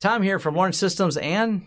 Tom here from Lawrence Systems and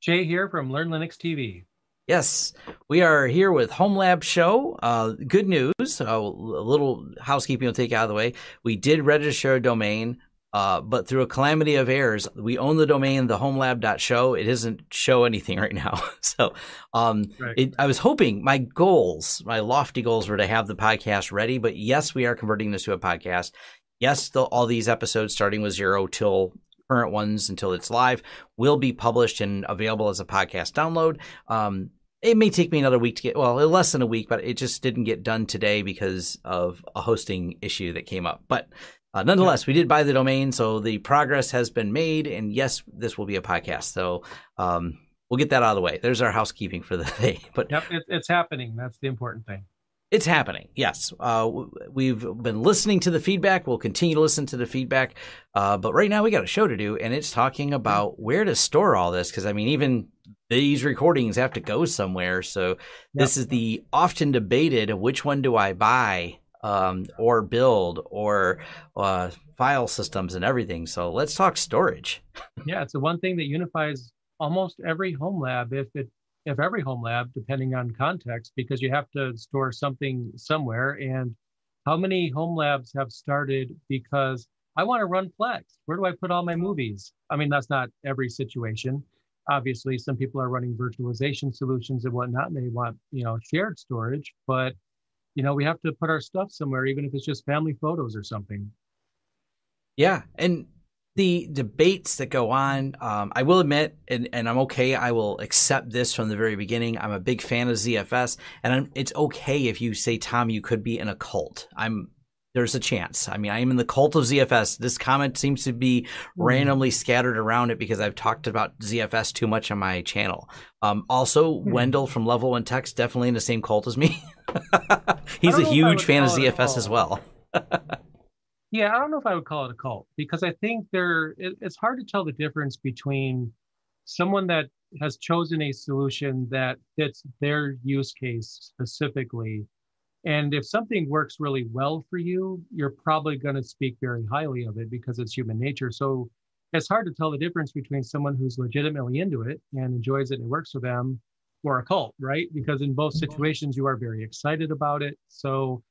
Jay here from Learn Linux TV. Yes, we are here with Home Lab Show. Uh, good news, a little housekeeping will take out of the way. We did register a domain, uh, but through a calamity of errors, we own the domain, thehomelab.show. It doesn't show anything right now. so um, right. it, I was hoping my goals, my lofty goals were to have the podcast ready, but yes, we are converting this to a podcast. Yes, the, all these episodes starting with zero till current ones until it's live will be published and available as a podcast download. Um, it may take me another week to get well less than a week but it just didn't get done today because of a hosting issue that came up. But uh, nonetheless we did buy the domain so the progress has been made and yes this will be a podcast. So um, we'll get that out of the way. There's our housekeeping for the day but yep it, it's happening. That's the important thing it's happening. Yes, uh, we've been listening to the feedback. We'll continue to listen to the feedback. Uh, but right now we got a show to do, and it's talking about where to store all this. Because I mean, even these recordings have to go somewhere. So yep. this is the often debated which one do I buy um, or build or uh, file systems and everything. So let's talk storage. Yeah, it's the one thing that unifies almost every home lab, if it if every home lab, depending on context, because you have to store something somewhere. And how many home labs have started because I want to run Plex? Where do I put all my movies? I mean, that's not every situation obviously some people are running virtualization solutions and whatnot and they want you know shared storage but you know we have to put our stuff somewhere even if it's just family photos or something yeah and the debates that go on um, i will admit and, and i'm okay i will accept this from the very beginning i'm a big fan of zfs and I'm, it's okay if you say tom you could be in a cult i'm there's a chance. I mean, I am in the cult of ZFS. This comment seems to be mm-hmm. randomly scattered around it because I've talked about ZFS too much on my channel. Um, also, mm-hmm. Wendell from Level1Techs definitely in the same cult as me. He's a huge fan of ZFS as well. yeah, I don't know if I would call it a cult because I think there it, it's hard to tell the difference between someone that has chosen a solution that fits their use case specifically and if something works really well for you, you're probably going to speak very highly of it because it's human nature. So it's hard to tell the difference between someone who's legitimately into it and enjoys it and it works for them or a cult, right? Because in both mm-hmm. situations, you are very excited about it. So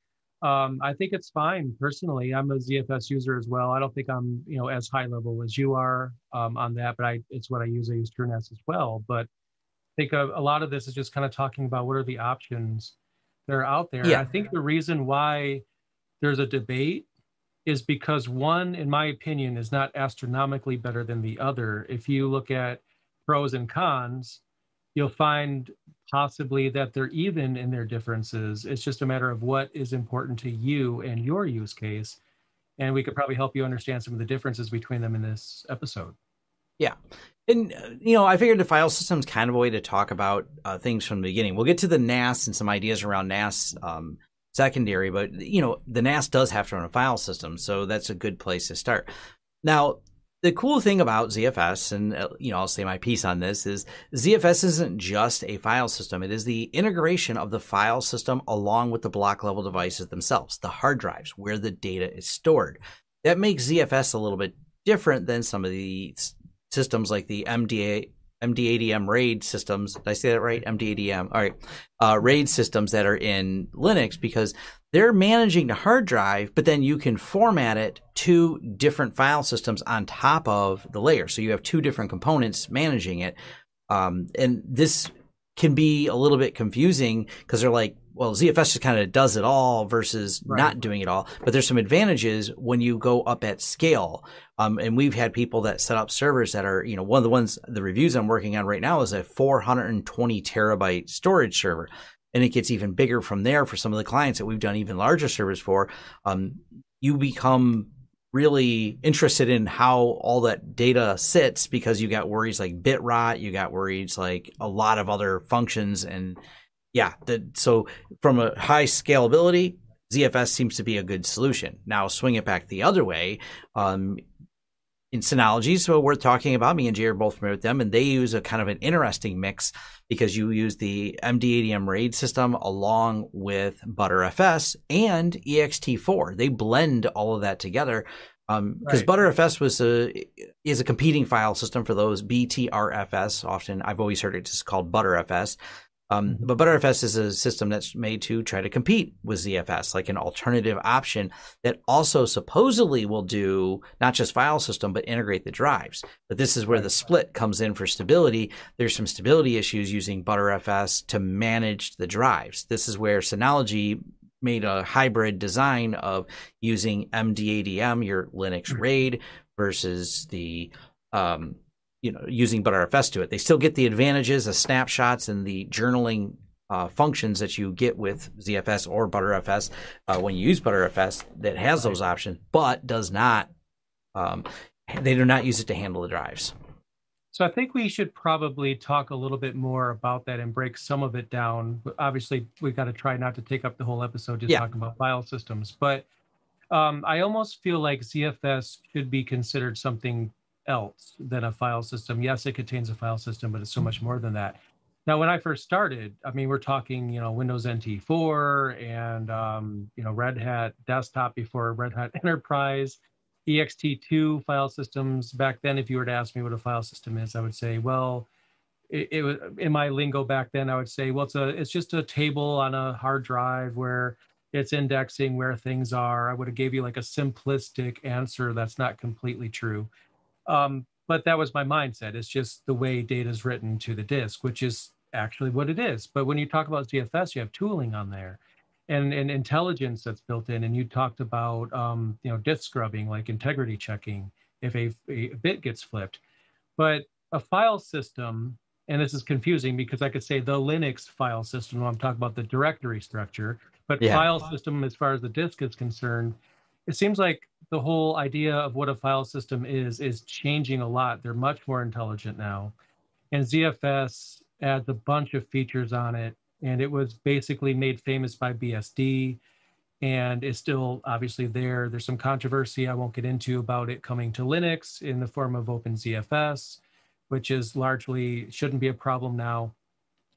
um, I think it's fine personally. I'm a ZFS user as well. I don't think I'm, you know, as high level as you are um, on that, but I, it's what I use. I use TrueNAS as well. But I think a, a lot of this is just kind of talking about what are the options that are out there. Yeah. I think the reason why there's a debate is because one, in my opinion, is not astronomically better than the other. If you look at pros and cons, you'll find possibly that they're even in their differences. It's just a matter of what is important to you and your use case. And we could probably help you understand some of the differences between them in this episode. Yeah. And, uh, you know, I figured the file system is kind of a way to talk about uh, things from the beginning. We'll get to the NAS and some ideas around NAS um, secondary, but, you know, the NAS does have to run a file system. So that's a good place to start. Now, the cool thing about ZFS, and, uh, you know, I'll say my piece on this, is ZFS isn't just a file system. It is the integration of the file system along with the block level devices themselves, the hard drives where the data is stored. That makes ZFS a little bit different than some of the systems like the MDA MDADM RAID systems. Did I say that right? MDADM. All right. Uh, RAID systems that are in Linux because they're managing the hard drive, but then you can format it to different file systems on top of the layer. So you have two different components managing it. Um, and this can be a little bit confusing because they're like, well, ZFS just kind of does it all versus right. not doing it all. But there's some advantages when you go up at scale. Um, and we've had people that set up servers that are, you know, one of the ones, the reviews I'm working on right now is a 420 terabyte storage server. And it gets even bigger from there for some of the clients that we've done even larger servers for. Um, you become really interested in how all that data sits because you got worries like bit rot, you got worries like a lot of other functions and yeah, the, so from a high scalability, ZFS seems to be a good solution. Now swing it back the other way. Um, in Synology, so we're talking about me and Jay are both familiar with them, and they use a kind of an interesting mix because you use the MDADM RAID system along with Btrfs and ext4. They blend all of that together because um, right. Btrfs was a is a competing file system for those BTRFS. Often, I've always heard it just called Btrfs. Um, mm-hmm. but Btrfs is a system that's made to try to compete with ZFS, like an alternative option that also supposedly will do not just file system, but integrate the drives. But this is where the split comes in for stability. There's some stability issues using Btrfs to manage the drives. This is where Synology made a hybrid design of using MDADM, your Linux mm-hmm. RAID, versus the um, you know using Btrfs to it. They still get the advantages, the snapshots, and the journaling uh, functions that you get with ZFS or Btrfs uh, when you use Btrfs that has those options, but does not. Um, they do not use it to handle the drives. So I think we should probably talk a little bit more about that and break some of it down. Obviously, we've got to try not to take up the whole episode just yeah. talking about file systems, but um, I almost feel like ZFS should be considered something else than a file system. Yes, it contains a file system, but it's so much more than that. Now, when I first started, I mean, we're talking, you know, Windows NT 4 and, um, you know, Red Hat desktop before Red Hat Enterprise, ext2 file systems. Back then, if you were to ask me what a file system is, I would say, well, it, it was in my lingo back then. I would say, well, it's a, it's just a table on a hard drive where it's indexing where things are. I would have gave you like a simplistic answer that's not completely true. Um, but that was my mindset. It's just the way data is written to the disk, which is actually what it is. But when you talk about ZFS, you have tooling on there and, and intelligence that's built in. And you talked about, um, you know, disk scrubbing, like integrity checking if a, a bit gets flipped. But a file system, and this is confusing because I could say the Linux file system when I'm talking about the directory structure, but yeah. file system as far as the disk is concerned, it seems like the whole idea of what a file system is is changing a lot. They're much more intelligent now. And ZFS adds a bunch of features on it. And it was basically made famous by BSD and is still obviously there. There's some controversy I won't get into about it coming to Linux in the form of OpenZFS, which is largely shouldn't be a problem now.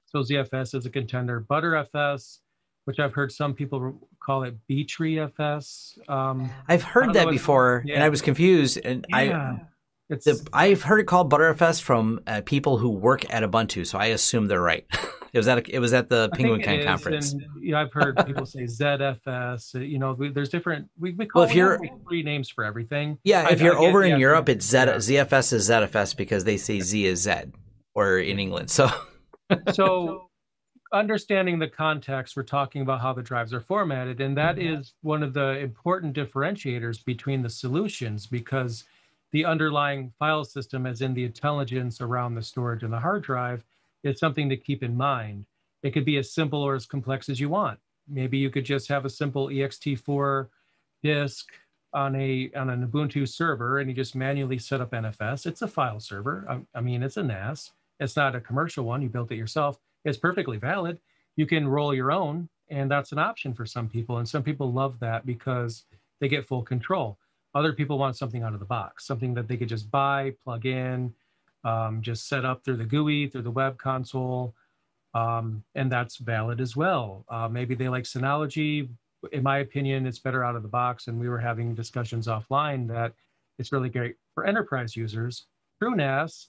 So ZFS is a contender. Btrfs which I've heard some people call it BTreeFS. Um, I've heard that before, yeah. and I was confused. And yeah. I, it's, the, I've heard it called Btrfs from uh, people who work at Ubuntu, so I assume they're right. it was at a, it was at the Penguicon conference. And, you know, I've heard people say ZFS. Uh, you know, we, there's different. We, we call well, if you're, three names for everything. Yeah, if you're I over in Europe, it's Z, yeah. ZFS is ZFS because they say Z is Z, or in England. So, so understanding the context, we're talking about how the drives are formatted. And that mm-hmm. is one of the important differentiators between the solutions because the underlying file system, as in the intelligence around the storage and the hard drive, is something to keep in mind. It could be as simple or as complex as you want. Maybe you could just have a simple ext4 disk on a on an Ubuntu server and you just manually set up NFS. It's a file server. I, I mean, it's a NAS. It's not a commercial one. You built it yourself is perfectly valid. You can roll your own, and that's an option for some people. And some people love that because they get full control. Other people want something out of the box, something that they could just buy, plug in, um, just set up through the GUI, through the web console. Um, and that's valid as well. Uh, maybe they like Synology. In my opinion, it's better out of the box. And we were having discussions offline that it's really great for enterprise users. TrueNAS,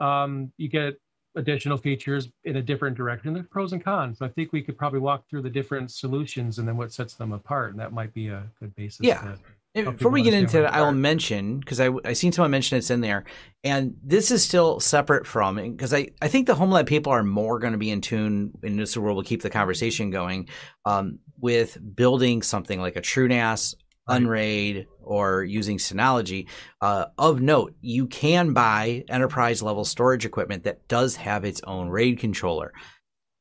um, you get additional features in a different direction. There's pros and cons. So I think we could probably walk through the different solutions and then what sets them apart, and that might be a good basis. Yeah. Before we get into that, I will mention because I I seen someone mention it's in there, and this is still separate from because I I think the home lab people are more going to be in tune in this world will keep the conversation going um, with building something like a TrueNAS Unraid or using Synology. Uh, of note, you can buy enterprise level storage equipment that does have its own RAID controller.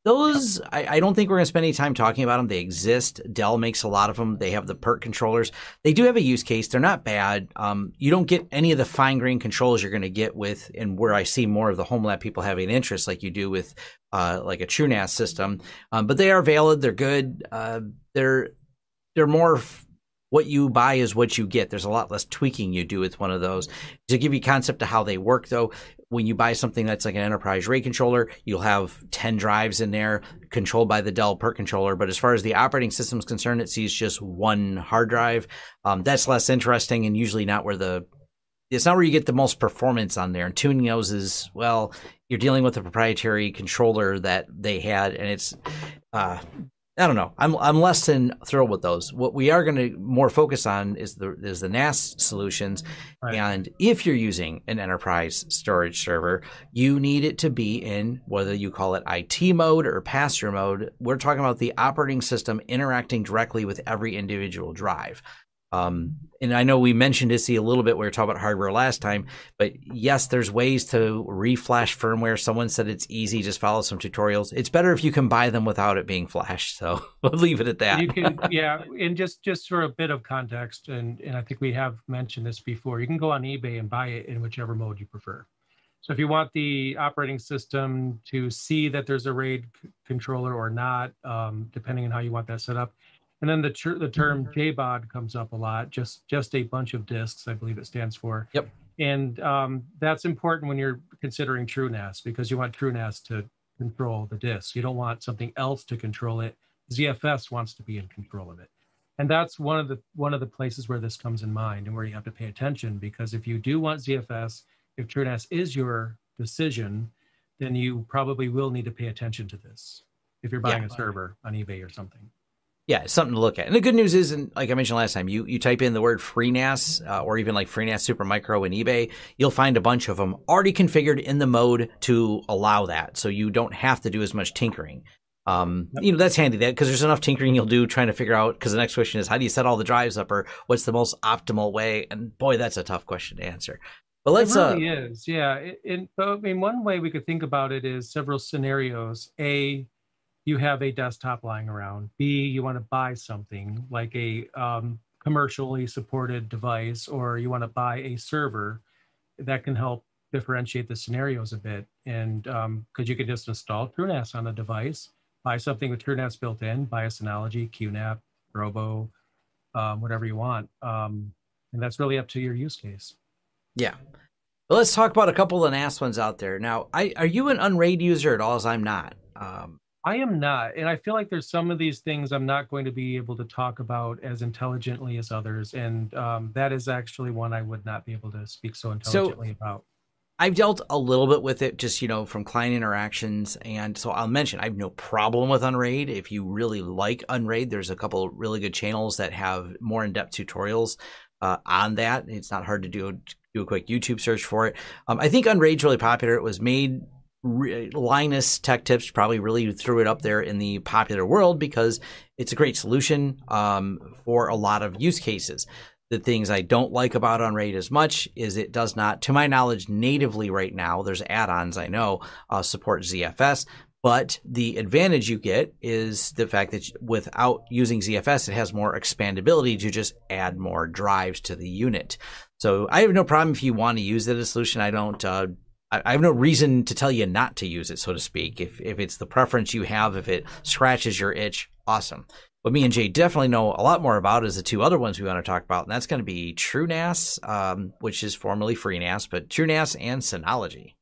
Those, I, I, don't think we're going to spend any time talking about them. They exist. Dell makes a lot of them. They have the PERC controllers. They do have a use case. They're not bad. Um, you don't get any of the fine grained controls you're going to get with, and where I see more of the home lab people having interest, like you do with, uh, like a TrueNAS system. Um, but they are valid. They're good. Uh, they're they're more what you buy is what you get. There's a lot less tweaking you do with one of those. To give you concept of how they work, though, when you buy something that's like an enterprise RAID controller, you'll have 10 drives in there controlled by the Dell PERC controller. But as far as the operating system is concerned, it sees just one hard drive. Um, that's less interesting and usually not where the it's not where you get the most performance on there. And tuning those is well, you're dealing with a proprietary controller that they had, and it's uh, I don't know. I'm I'm less than thrilled with those. What we are going to more focus on is the is the NAS solutions, right. and if you're using an enterprise storage server, you need it to be in whether you call it IT mode or pass through mode. We're talking about the operating system interacting directly with every individual drive. Um, and I know we mentioned LSI a little bit. We were talking about hardware last time, but yes, there's ways to reflash firmware. Someone said it's easy. Just follow some tutorials. It's better if you can buy them without it being flashed. So we'll leave it at that. You can, yeah. And just just for a bit of context, and and I think we have mentioned this before. You can go on eBay and buy it in whichever mode you prefer. So if you want the operating system to see that there's a RAID c- controller or not, um, depending on how you want that set up, and then the ter- the term mm-hmm. JBOD comes up a lot. Just just a bunch of disks, I believe it stands for. Yep. And um, that's important when you're considering TrueNAS because you want TrueNAS to control the disk. You don't want something else to control it. ZFS wants to be in control of it. And that's one of the one of the places where this comes in mind and where you have to pay attention because if you do want ZFS, if TrueNAS is your decision, then you probably will need to pay attention to this if you're buying yeah. a server on eBay or something yeah, it's something to look at. And the good news is, and like I mentioned last time, you you type in the word FreeNAS uh, or even like FreeNAS Supermicro in eBay, you'll find a bunch of them already configured in the mode to allow that, so you don't have to do as much tinkering. Um, you know that's handy that because there's enough tinkering you'll do trying to figure out. Because the next question is, how do you set all the drives up, or what's the most optimal way? And boy, that's a tough question to answer. But let's. It really uh, is, yeah. It, it, I mean, one way we could think about it is several scenarios. A you have a desktop lying around. B, you want to buy something like a um, commercially supported device, or you want to buy a server that can help differentiate the scenarios a bit. And because um, you can just install TrueNAS on a device, buy something with TrueNAS built in, buy a Synology, QNAP, Drobo, um, whatever you want. Um, and that's really up to your use case. Yeah. Well, let's talk about a couple of the NAS ones out there. Now, I, are you an Unraid user at all? As I'm not. Um, I am not. And I feel like there's some of these things I'm not going to be able to talk about as intelligently as others. And um, that is actually one I would not be able to speak so intelligently so, about. I've dealt a little bit with it just, you know, from client interactions. And so I'll mention I have no problem with Unraid. If you really like Unraid, there's a couple really good channels that have more in depth tutorials uh, on that. It's not hard to do, do a quick YouTube search for it. Um, I think Unraid's really popular. It was made Linus Tech Tips probably really threw it up there in the popular world because it's a great solution um, for a lot of use cases. The things I don't like about Unraid as much is it does not, to my knowledge, natively right now, there's add ons I know uh, support ZFS, but the advantage you get is the fact that without using ZFS, it has more expandability to just add more drives to the unit. So I have no problem if you want to use it as a solution. I don't uh, I have no reason to tell you not to use it, so to speak. If if it's the preference you have, if it scratches your itch, awesome. What me and Jay definitely know a lot more about is the two other ones we want to talk about, and that's going to be TrueNAS, um, which is formerly FreeNAS, but TrueNAS and Synology.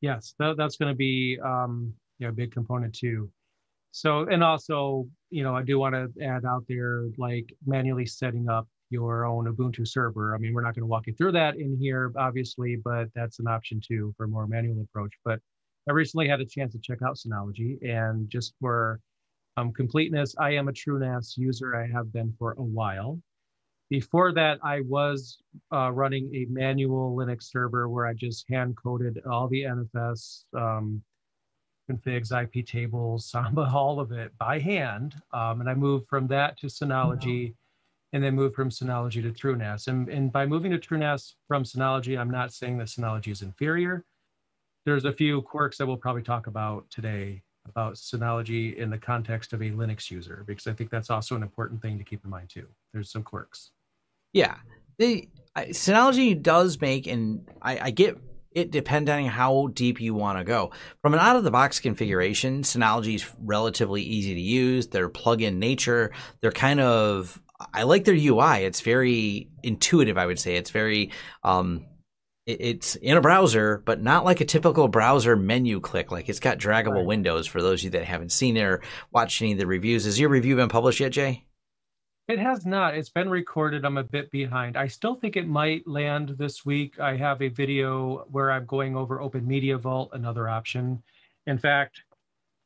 Yes, that, that's going to be um, a big component too. So, and also, you know, I do want to add out there like manually setting up your own Ubuntu server. I mean, we're not going to walk you through that in here, obviously, but that's an option too for a more manual approach. But I recently had a chance to check out Synology, and just for um, completeness, I am a TrueNAS user. I have been for a while. Before that, I was uh, running a manual Linux server where I just hand coded all the NFS um, configs, IP tables, Samba, all of it by hand. Um, and I moved from that to Synology and then move from Synology to TrueNAS. And, and by moving to TrueNAS from Synology, I'm not saying that Synology is inferior. There's a few quirks that we'll probably talk about today about Synology in the context of a Linux user, because I think that's also an important thing to keep in mind too. There's some quirks. Yeah, the Synology does make, and I, I get it depending on how deep you want to go. From an out of the box configuration, Synology is relatively easy to use. They're plug in nature. They're kind of I like their UI. It's very intuitive. I would say it's very um, it's in a browser, but not like a typical browser menu click. Like it's got draggable right. windows for those of you that haven't seen it or watched any of the reviews. Has your review been published yet, Jay? It has not. It's been recorded. I'm a bit behind. I still think it might land this week. I have a video where I'm going over Open Media Vault, another option. In fact,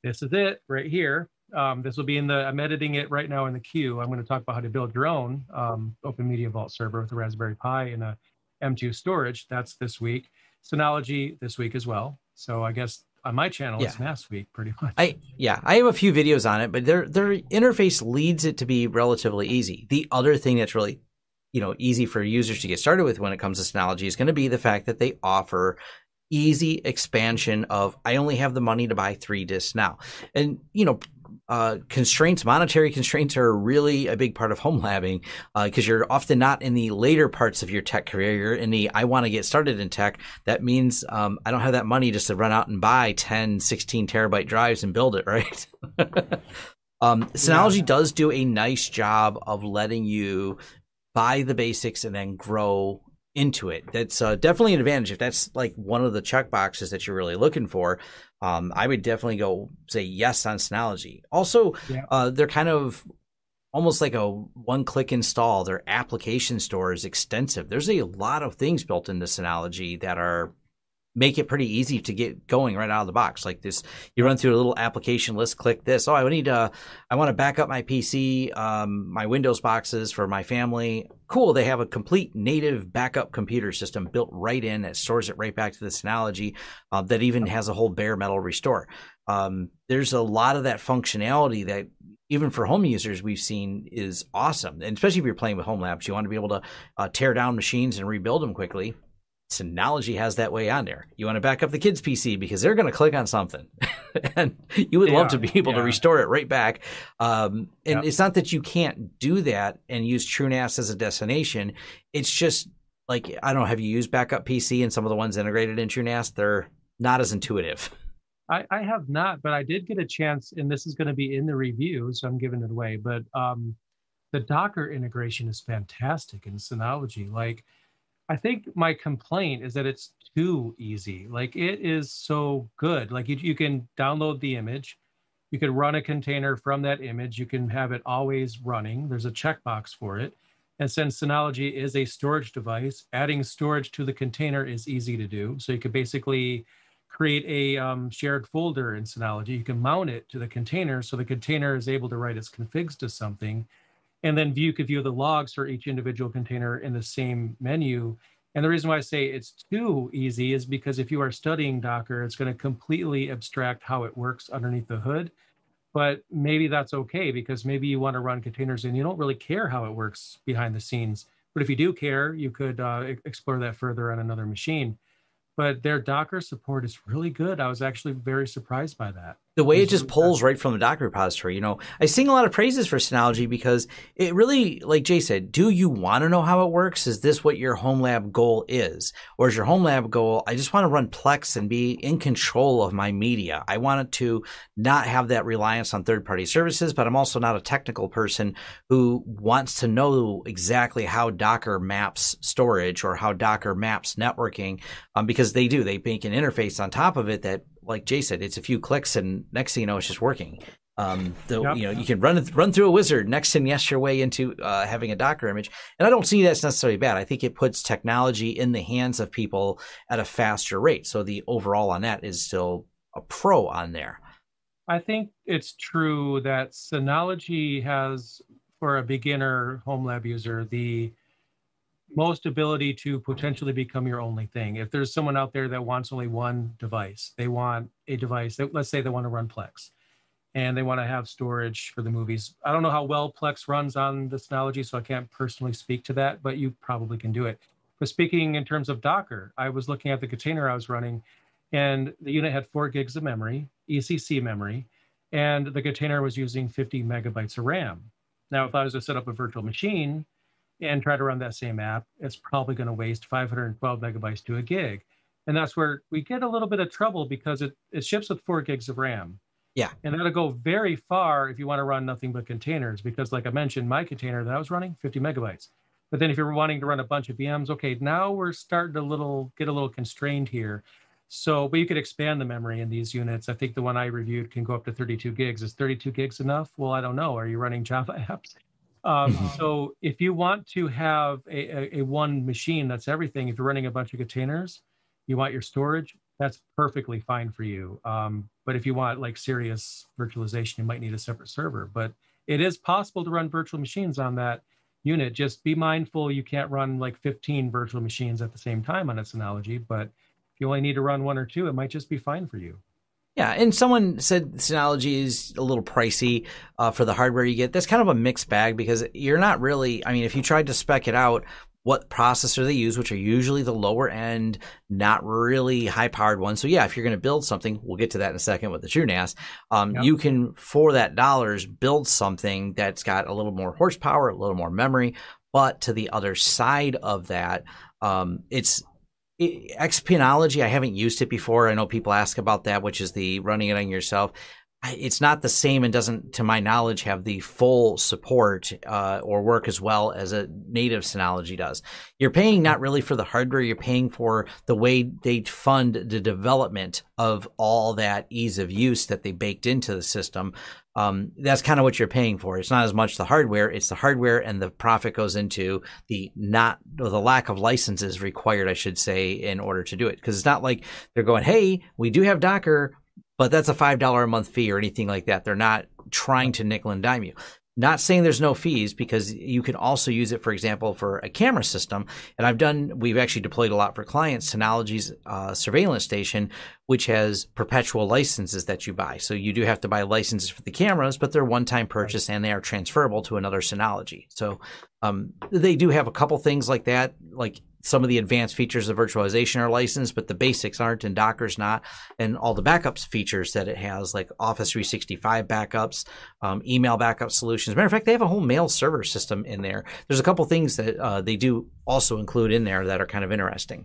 this is it right here. Um, this will be in the, I'm editing it right now in the queue. I'm going to talk about how to build your own um, Open Media Vault server with a Raspberry Pi and a M2 storage. That's this week. Synology this week as well. So I guess on my channel yeah. it's last week pretty much. I yeah, I have a few videos on it, but their their interface leads it to be relatively easy. The other thing that's really you know easy for users to get started with when it comes to Synology is going to be the fact that they offer easy expansion of I only have the money to buy three discs now. And you know, uh, constraints, monetary constraints are really a big part of home labbing because uh, you're often not in the later parts of your tech career. You're in the I want to get started in tech. That means um, I don't have that money just to run out and buy 10, 16 terabyte drives and build it, right? um, Synology yeah. does do a nice job of letting you buy the basics and then grow into it. That's uh, definitely an advantage if that's like one of the check boxes that you're really looking for um, I would definitely go say yes on Synology. Also, yeah. uh, they're kind of almost like a one-click install. Their application store is extensive. There's a lot of things built into Synology that are make it pretty easy to get going right out of the box. Like this, you run through a little application list, click this. Oh, I need to, I want to back up my PC, um, my Windows boxes for my family. Cool. They have a complete native backup computer system built right in that stores it right back to the Synology uh, that even has a whole bare metal restore. Um, there's a lot of that functionality that even for home users we've seen is awesome. And especially if you're playing with home labs, you want to be able to uh, tear down machines and rebuild them quickly Synology has that way on there. You want to back up the kids' PC because they're going to click on something, and you would yeah, love to be able yeah. to restore it right back. Um, and yep. it's not that you can't do that and use TrueNAS as a destination. It's just like I don't know. Have you used backup PC and some of the ones integrated in TrueNAS? They're not as intuitive. I, I have not, but I did get a chance, and this is going to be in the review, so I'm giving it away. But um, the Docker integration is fantastic in Synology. Like I think my complaint is that it's too easy. Like it is so good. Like you, you can download the image, you can run a container from that image, you can have it always running. There's a checkbox for it. And since Synology is a storage device, adding storage to the container is easy to do. So you could basically create a um, shared folder in Synology. You can mount it to the container so the container is able to write its configs to something and then view could view the logs for each individual container in the same menu. And the reason why I say it's too easy is because if you are studying Docker, it's going to completely abstract how it works underneath the hood. But maybe that's okay because maybe you want to run containers and you don't really care how it works behind the scenes. But if you do care, you could uh, explore that further on another machine. But their Docker support is really good. I was actually very surprised by that the way it just pulls right from the Docker repository. You know, I sing a lot of praises for Synology because it really, like Jay said, do you want to know how it works? Is this what your home lab goal is? Or is your home lab goal, I just want to run Plex and be in control of my media. I want it to not have that reliance on third party services, but I'm also not a technical person who wants to know exactly how Docker maps storage or how Docker maps networking, um, because they do. They make an interface on top of it that like Jay said, it's a few clicks, and next thing you know, it's just working. Um, the, yep. you know, you can run run through a wizard next and yes your way into uh, having a Docker image, and I don't see that's necessarily bad. I think it puts technology in the hands of people at a faster rate. So the overall on that is still a pro on there. I think it's true that Synology has, for a beginner home lab user, the most ability to potentially become your only thing. If there's someone out there that wants only one device, they want a device that, let's say they want to run Plex and they want to have storage for the movies. I don't know how well Plex runs on this Synology, so I can't personally speak to that, but you probably can do it. But speaking in terms of Docker, I was looking at the container I was running and the unit had four gigs of memory, ECC memory, and the container was using 50 megabytes of RAM. Now, if I was to set up a virtual machine, and try to run that same app, it's probably going to waste 512 megabytes to a gig. And that's where we get a little bit of trouble because it, it ships with four gigs of RAM. Yeah. And that'll go very far if you want to run nothing but containers, because like I mentioned, my container that I was running, 50 megabytes. But then if you're wanting to run a bunch of VMs, okay, now we're starting to little get a little constrained here. So, but you could expand the memory in these units. I think the one I reviewed can go up to 32 gigs. Is 32 gigs enough? Well, I don't know. Are you running Java apps? Um, mm-hmm. so if you want to have a, a, a, one machine that's everything, if you're running a bunch of containers, you want your storage, that's perfectly fine for you. Um, but if you want like serious virtualization, you might need a separate server. But it is possible to run virtual machines on that unit. Just be mindful you can't run like 15 virtual machines at the same time on a Synology. But if you only need to run one or two, it might just be fine for you. Yeah, and someone said Synology is a little pricey uh, for the hardware you get. That's kind of a mixed bag because you're not really. I mean, if you tried to spec it out, what processor they use, which are usually the lower end, not really high powered ones. So yeah, if you're going to build something, we'll get to that in a second with the TrueNAS. Um, yep. You can, for that dollars, build something that's got a little more horsepower, a little more memory. But to the other side of that, um, it's it, Xpenology. I haven't used it before. I know people ask about that, which is the running it on yourself it's not the same and doesn't, to my knowledge, have the full support uh, or work as well as a native Synology does. You're paying not really for the hardware, you're paying for the way they fund the development of all that ease of use that they baked into the system. Um, that's kind of what you're paying for. It's not as much the hardware; it's the hardware, and the profit goes into the not the lack of licenses required, I should say, in order to do it. Because it's not like they're going, "Hey, we do have Docker, but that's a five dollar a month fee or anything like that. They're not trying to nickel and dime you. Not saying there's no fees because you can also use it, for example, for a camera system. And I've done, we've actually deployed a lot for clients, Synology's uh, surveillance station, which has perpetual licenses that you buy. So you do have to buy licenses for the cameras, but they're one time purchase and they are transferable to another Synology. So um, they do have a couple things like that, like some of the advanced features of virtualization are licensed, but the basics aren't, and Docker's not. And all the backups features that it has, like Office 365 backups, um, email backup solutions. Matter of fact, they have a whole mail server system in there. There's a couple things that uh, they do also include in there that are kind of interesting.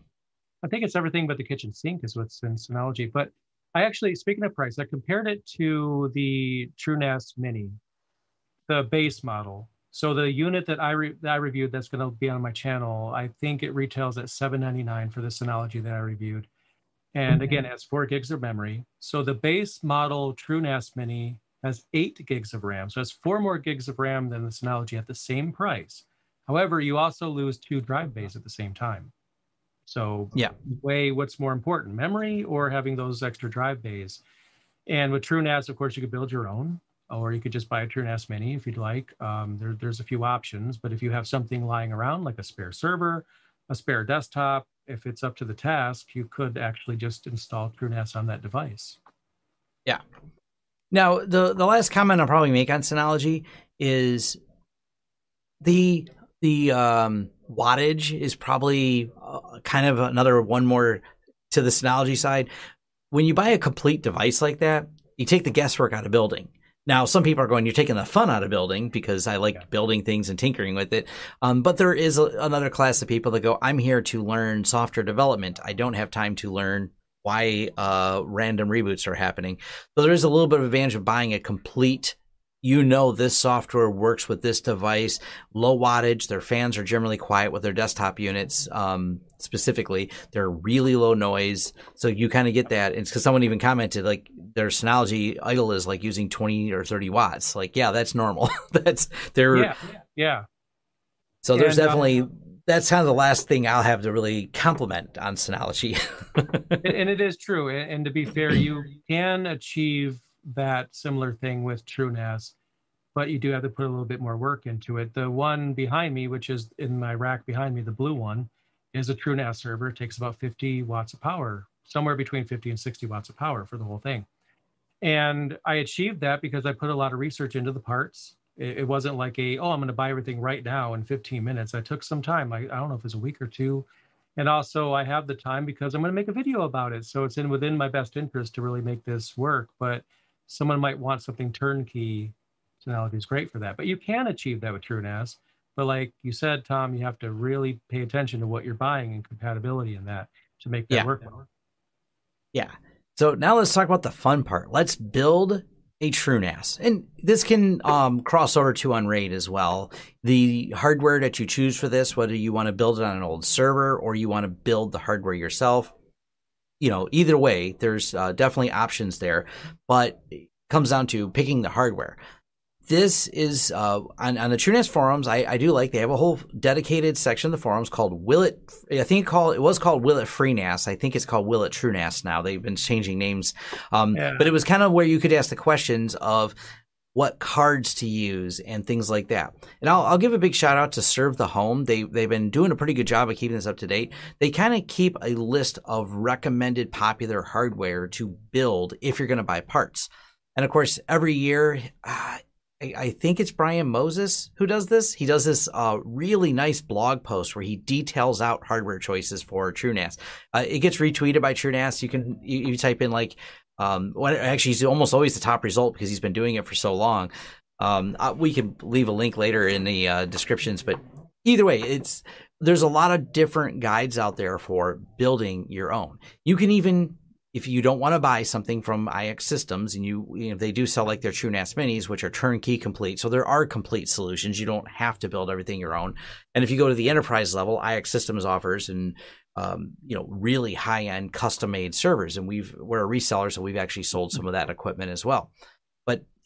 I think it's everything but the kitchen sink is what's in Synology. But I actually, speaking of price, I compared it to the TrueNAS Mini, the base model so the unit that I re- that I reviewed that's going to be on my channel, I think it retails at 7.99 for the Synology that I reviewed. And again, it has four gigs of memory. So the base model TrueNAS Mini has eight gigs of RAM. So it's four more gigs of RAM than the Synology at the same price. However, you also lose two drive bays at the same time. So yeah, weigh what's more important, memory or having those extra drive bays. And with TrueNAS, of course, you could build your own or you could just buy a TrueNAS Mini if you'd like. Um, there, there's a few options, but if you have something lying around like a spare server, a spare desktop, if it's up to the task, you could actually just install TrueNAS on that device. Yeah. Now, the the last comment I'll probably make on Synology is the the um, wattage is probably uh, kind of another one more to the Synology side. When you buy a complete device like that, you take the guesswork out of building now, some people are going, you're taking the fun out of building because I like yeah. building things and tinkering with it. Um, but there is a, another class of people that go, I'm here to learn software development. I don't have time to learn why uh, random reboots are happening. So there is a little bit of advantage of buying a complete you know this software works with this device. Low wattage. Their fans are generally quiet with their desktop units. Um, specifically, they're really low noise. So you kind of get that. It's because someone even commented like their Synology idle is like using twenty or thirty watts. Like, yeah, that's normal. that's they're yeah, yeah. So there's and, uh, definitely. Um, that's kind of the last thing I'll have to really compliment on Synology. and it is true. And to be fair, you can achieve that similar thing with TrueNAS, but you do have to put a little bit more work into it. The one behind me, which is in my rack behind me, the blue one, is a TrueNAS server. It takes about 50 watts of power, somewhere between 50 and 60 watts of power for the whole thing. And I achieved that because I put a lot of research into the parts. It, it wasn't like a, oh, I'm going to buy everything right now in 15 minutes. I took some time. I, I don't know if it was a week or two. And also, I have the time because I'm going to make a video about it. So it's in within my best interest to really make this work. But someone might want something turnkey. Synology is great for that, but you can achieve that with TrueNAS. But like you said, Tom, you have to really pay attention to what you're buying and compatibility in that to make that yeah. work. Yeah. So now let's talk about the fun part. Let's build a true NAS. And this can um, cross over to Unraid as well. The hardware that you choose for this, whether you want to build it on an old server or you want to build the hardware yourself, you know, either way, there's uh, definitely options there. But it comes down to picking the hardware this is uh, on, on the TrueNAS forums. I, I do like they have a whole dedicated section of the forums called Will It. I think it called it was called Will It FreeNAS. I think it's called Will It TrueNAS now. They've been changing names, um, yeah. but it was kind of where you could ask the questions of what cards to use and things like that. And I'll, I'll give a big shout out to Serve the Home. They they've been doing a pretty good job of keeping this up to date. They kind of keep a list of recommended popular hardware to build if you're going to buy parts. And of course, every year, uh, I, I think it's Brian Moses who does this. He does this uh, really nice blog post where he details out hardware choices for TrueNAS. Uh, it gets retweeted by TrueNAS. You can you, you type in like um, actually, he's almost always the top result because he's been doing it for so long. Um, uh, we can leave a link later in the uh, descriptions, but either way, it's there's a lot of different guides out there for building your own. You can even if you don't want to buy something from iXsystems, and you, you know, they do sell like their TrueNAS Minis, which are turnkey complete. So there are complete solutions. You don't have to build everything your own. And if you go to the enterprise level, iXsystems offers and um, you know really high end custom made servers, and we've we're a reseller, so we've actually sold some of that equipment as well.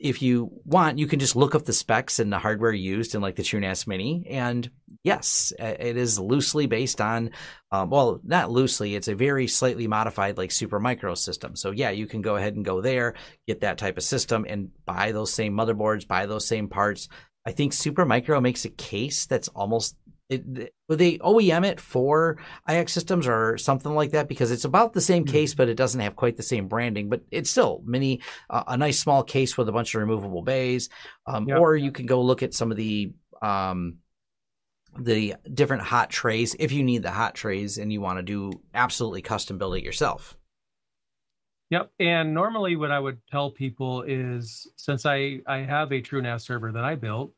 If you want, you can just look up the specs and the hardware used in like the TrueNAS Mini, and yes, it is loosely based on, um, well, not loosely, it's a very slightly modified like Supermicro system. So yeah, you can go ahead and go there, get that type of system, and buy those same motherboards, buy those same parts. I think Supermicro makes a case that's almost it, they OEM it for iXsystems or something like that because it's about the same case, mm-hmm. but it doesn't have quite the same branding. But it's still mini, uh, a nice small case with a bunch of removable bays. Um, yep. Or you can go look at some of the um, the different hot trays if you need the hot trays and you want to do absolutely custom build it yourself. Yep. And normally, what I would tell people is since I I have a TrueNAS server that I built,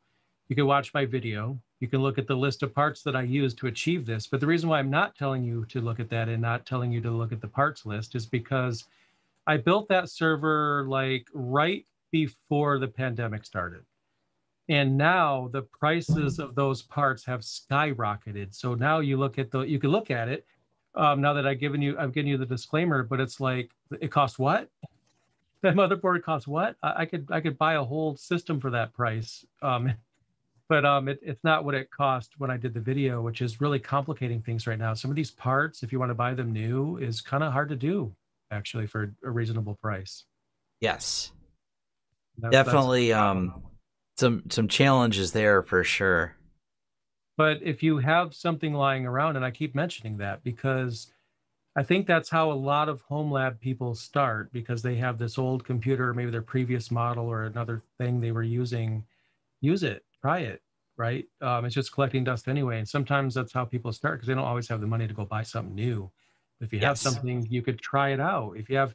you can watch my video you can look at the list of parts that I use to achieve this. But the reason why I'm not telling you to look at that and not telling you to look at the parts list is because I built that server like right before the pandemic started. And now the prices of those parts have skyrocketed. So now you look at the, you can look at it. Um, now that I've given you, I'm giving you the disclaimer, but it's like, it costs what? That motherboard costs what? I, I could, I could buy a whole system for that price. Um, but um, it, it's not what it cost when I did the video, which is really complicating things right now. Some of these parts, if you want to buy them new, is kind of hard to do actually for a reasonable price. Yes, that, definitely. Um, some some challenges there for sure. But if you have something lying around, and I keep mentioning that because I think that's how a lot of home lab people start because they have this old computer, maybe their previous model or another thing they were using. Use it try it right? Um, it's just collecting dust anyway and sometimes that's how people start because they don't always have the money to go buy something new. If you yes. have something you could try it out. If you have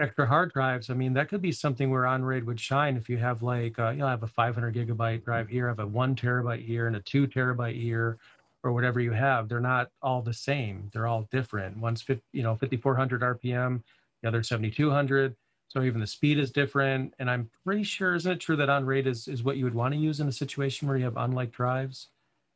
extra hard drives i mean that could be something where Unraid would shine if you have like uh, you know I have a 500 gigabyte drive here I have a one terabyte here and a two terabyte here or whatever you have. They're not all the same. They're all different. One's 50, you know 5400 rpm the other 7200 so even the speed is different. And I'm pretty sure, isn't it true that Unraid is, is what you would want to use in a situation where you have unlike drives?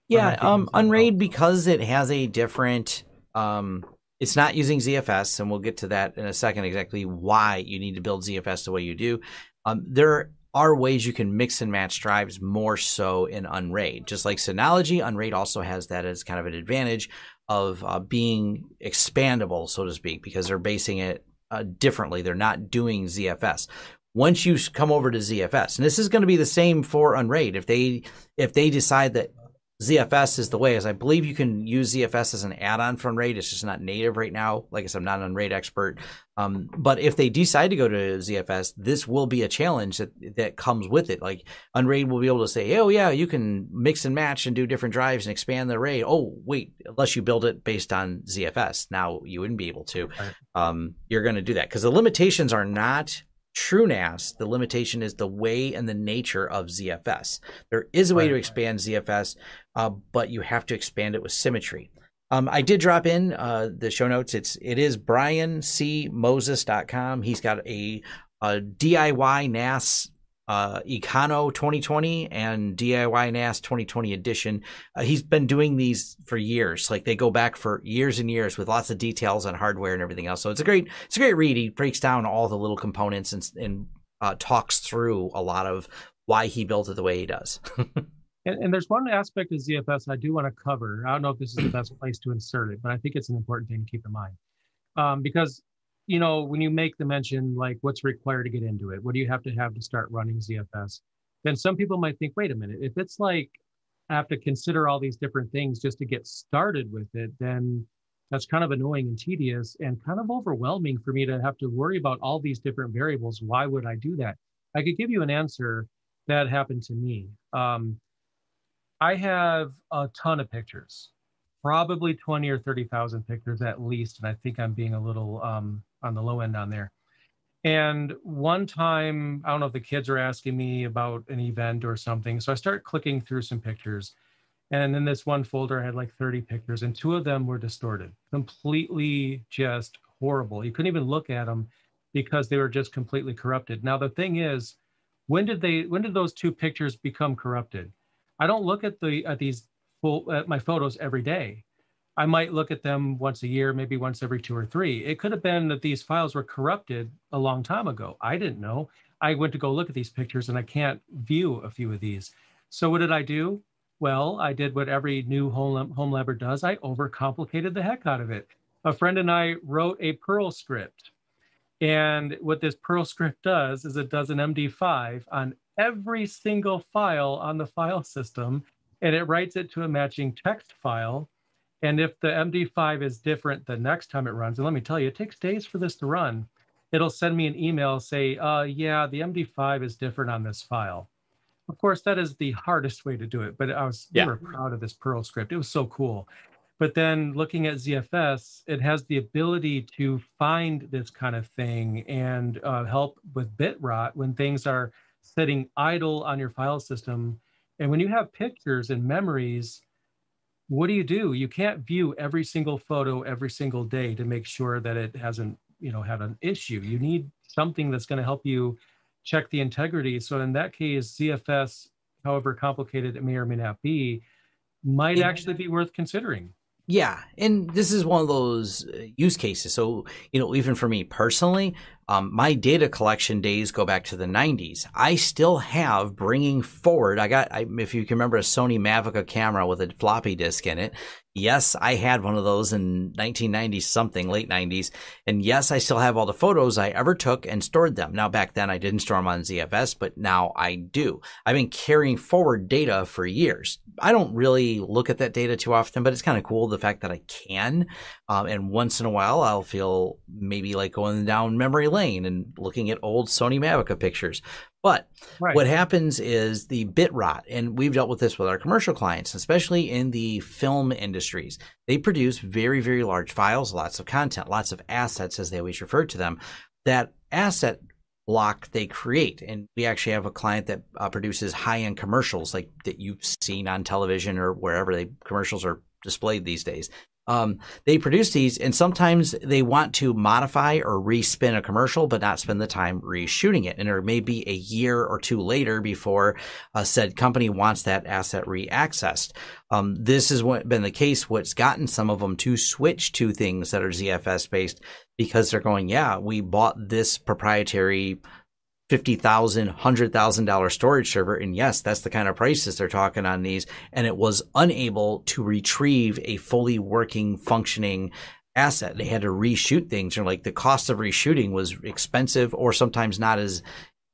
Yeah, um, Unraid because it has a different, um, it's not using ZFS, and we'll get to that in a second exactly why you need to build ZFS the way you do. Um, there are ways you can mix and match drives more so in Unraid. Just like Synology, Unraid also has that as kind of an advantage of uh, being expandable, so to speak, because they're basing it uh, differently. They're not doing ZFS. Once you come over to ZFS, and this is going to be the same for Unraid, if they if they decide that ZFS is the way, as I believe you can use ZFS as an add-on from Unraid. It's just not native right now. Like I said, I'm not an Unraid expert. Um, but if they decide to go to ZFS, this will be a challenge that that comes with it. Like Unraid will be able to say, "Oh yeah, you can mix and match and do different drives and expand the array." Oh wait, unless you build it based on ZFS, now you wouldn't be able to. Right. Um, you're going to do that because the limitations are not TrueNAS, the limitation is the way and the nature of ZFS. There is a way right. to expand ZFS, uh, but you have to expand it with symmetry. Um, I did drop in uh, the show notes. It's it is briancmoses.com. He's got a uh, DIY NAS uh, Econo 2020 and DIY NAS 2020 edition. Uh, he's been doing these for years. Like they go back for years and years with lots of details on hardware and everything else. So it's a great, it's a great read. He breaks down all the little components and, and uh, talks through a lot of why he built it the way he does. and, and, there's one aspect of ZFS I do want to cover. I don't know if this is the best place to insert it, but I think it's an important thing to keep in mind. Um, because you know, when you make the mention like what's required to get into it, what do you have to have to start running ZFS? Then some people might think, wait a minute, if it's like I have to consider all these different things just to get started with it, then that's kind of annoying and tedious and kind of overwhelming for me to have to worry about all these different variables. Why would I do that? I could give you an answer that happened to me. Um, I have a ton of pictures, probably 20 or 30,000 pictures at least. And I think I'm being a little um, on the low end on there. And one time, I don't know if the kids are asking me about an event or something. So I start clicking through some pictures. And in this one folder, I had like 30 pictures, and two of them were distorted, completely just horrible. You couldn't even look at them because they were just completely corrupted. Now, the thing is, when did they when did those two pictures become corrupted? I don't look at the at these full at my photos every day. I might look at them once a year, maybe once every two or three. It could have been that these files were corrupted a long time ago. I didn't know. I went to go look at these pictures and I can't view a few of these. So what did I do? Well, I did what every new home, home labber does. I overcomplicated the heck out of it. A friend and I wrote a Perl script. And what this Perl script does is it does an MD5 on every single file on the file system and it writes it to a matching text file and if the MD5 is different the next time it runs, and let me tell you, it takes days for this to run, it'll send me an email say, uh, yeah, the MD5 is different on this file. Of course, that is the hardest way to do it, but I was yeah. we were proud of this Perl script. It was so cool. But then looking at ZFS, it has the ability to find this kind of thing and uh, help with bit rot when things are sitting idle on your file system. And when you have pictures and memories, what do you do? You can't view every single photo every single day to make sure that it hasn't, you know, had an issue. You need something that's going to help you check the integrity. So in that case, ZFS, however complicated it may or may not be, might actually be worth considering. Yeah, and this is one of those uh, use cases. So, you know, even for me personally, um, my data collection days go back to the 90s. I still have bringing forward. I got, I, if you can remember, a Sony Mavica camera with a floppy disk in it. Yes, I had one of those in 1990 something, late 90s. And yes, I still have all the photos I ever took and stored them. Now, back then I didn't store them on ZFS, but now I do. I've been carrying forward data for years. I don't really look at that data too often, but it's kind of cool the fact that I can. Um, and once in a while, I'll feel maybe like going down memory lane and looking at old Sony Mavica pictures. But right. what happens is the bit rot, and we've dealt with this with our commercial clients, especially in the film industries. They produce very, very large files, lots of content, lots of assets, as they always refer to them. That asset block they create. And we actually have a client that uh, produces high end commercials like that you've seen on television or wherever they commercials are displayed these days. Um, they produce these and sometimes they want to modify or respin a commercial, but not spend the time reshooting it. And it may be a year or two later before a said company wants that asset reaccessed. Um, this has been the case. What's gotten some of them to switch to things that are ZFS based because they're going, yeah, we bought this proprietary fifty thousand, hundred thousand dollar storage server, and yes, that's the kind of prices they're talking on these. And it was unable to retrieve a fully working, functioning asset. They had to reshoot things, and like the cost of reshooting was expensive, or sometimes not as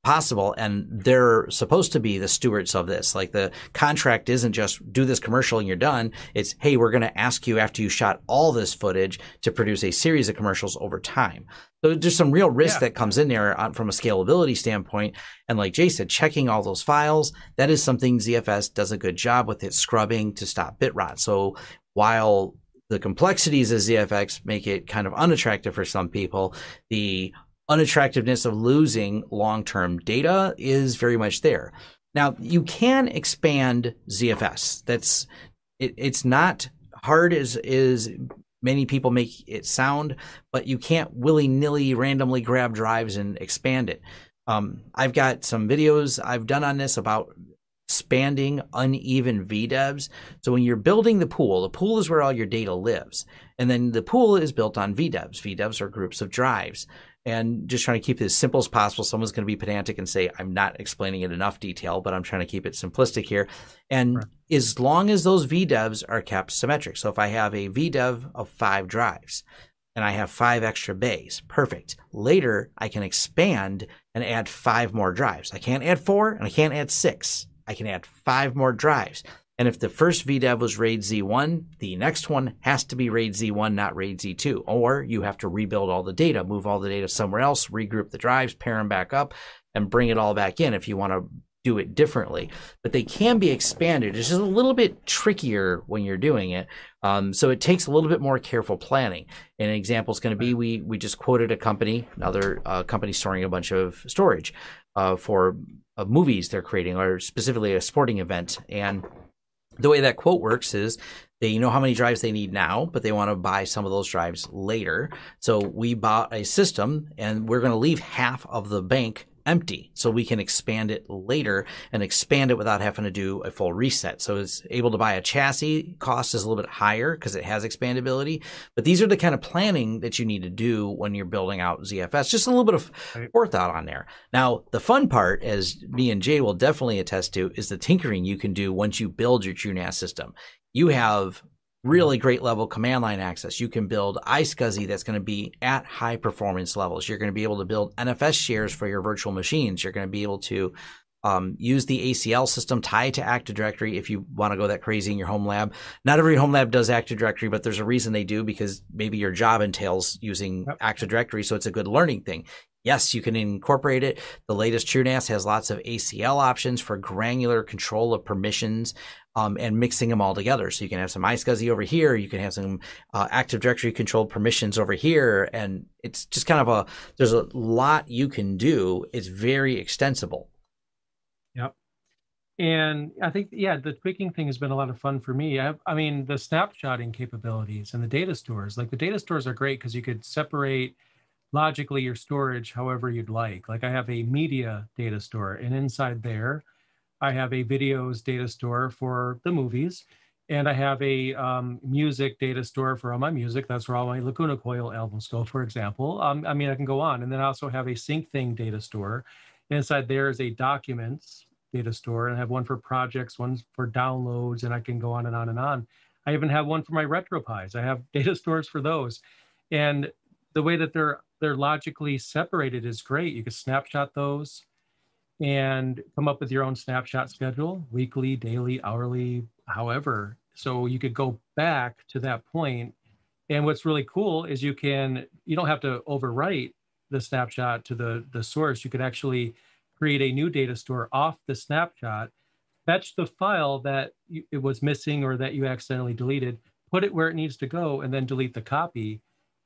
possible and they're supposed to be the stewards of this like the contract isn't just do this commercial and you're done it's hey we're going to ask you after you shot all this footage to produce a series of commercials over time so there's some real risk yeah. that comes in there uh, from a scalability standpoint and like jay said checking all those files that is something zfs does a good job with its scrubbing to stop bit rot so while the complexities of ZFS make it kind of unattractive for some people. The unattractiveness of losing long-term data is very much there. Now you can expand ZFS. That's it, it's not hard as is many people make it sound, but you can't willy nilly randomly grab drives and expand it. Um, I've got some videos I've done on this about expanding uneven VDEVs. So when you're building the pool, the pool is where all your data lives. And then the pool is built on VDEVs. VDEVs are groups of drives. And just trying to keep it as simple as possible. Someone's going to be pedantic and say, I'm not explaining it enough detail, but I'm trying to keep it simplistic here. And right. as long as those VDEVs are kept symmetric. So if I have a VDEV of five drives, and I have five extra bays. Perfect. Later, I can expand and add five more drives. I can't add four and I can't add six. I can add five more drives. And if the first VDEV was RAID Z1, the next one has to be RAID Z1, not RAID Z2. Or you have to rebuild all the data, move all the data somewhere else, regroup the drives, pair them back up, and bring it all back in if you want to do it differently. But they can be expanded. It's just a little bit trickier when you're doing it. Um, so it takes a little bit more careful planning. And an example is going to be we we just quoted a company, another uh, company storing a bunch of storage uh, for uh, movies they're creating, or specifically a sporting event. And the way that quote works is they know how many drives they need now, but they want to buy some of those drives later. So we bought a system and we're going to leave half of the bank empty so we can expand it later and expand it without having to do a full reset. So it's able to buy a chassis cost is a little bit higher because it has expandability, but these are the kind of planning that you need to do when you're building out ZFS. Just a little bit of forethought on there. Now, the fun part, as me and Jay will definitely attest to, is the tinkering you can do once you build your TrueNAS system. You have really great level command line access. You can build iSCSI that's going to be at high performance levels. You're going to be able to build NFS shares for your virtual machines. You're going to be able to um, use the ACL system tied to Active Directory if you want to go that crazy in your home lab. Not every home lab does Active Directory, but there's a reason they do because maybe your job entails using yep. Active Directory, so it's a good learning thing. Yes, you can incorporate it. The latest TrueNAS has lots of ACL options for granular control of permissions um, and mixing them all together. So you can have some iSCSI over here, you can have some uh, Active Directory controlled permissions over here, and it's just kind of a there's a lot you can do. It's very extensible. Yep. And I think, yeah, the tweaking thing has been a lot of fun for me. I, I mean, the snapshotting capabilities and the data stores, like the data stores are great because you could separate logically your storage however you'd like. Like I have a media data store, and inside there, I have a videos data store for the movies, and I have a um, music data store for all my music. That's where all my Lacuna Coil albums go, for example. Um, I mean, I can go on. And then I also have a Syncthing data store. Inside there is a documents data store, and I have one for projects, one for downloads, and I can go on and on and on. I even have one for my RetroPies. I have data stores for those. And the way that they're they're logically separated is great. You can snapshot those and come up with your own snapshot schedule, weekly, daily, hourly, however. So you could go back to that point. And what's really cool is you can you don't have to overwrite the snapshot to the the source. You could actually create a new data store off the snapshot, fetch the file that you, it was missing or that you accidentally deleted, put it where it needs to go, and then delete the copy.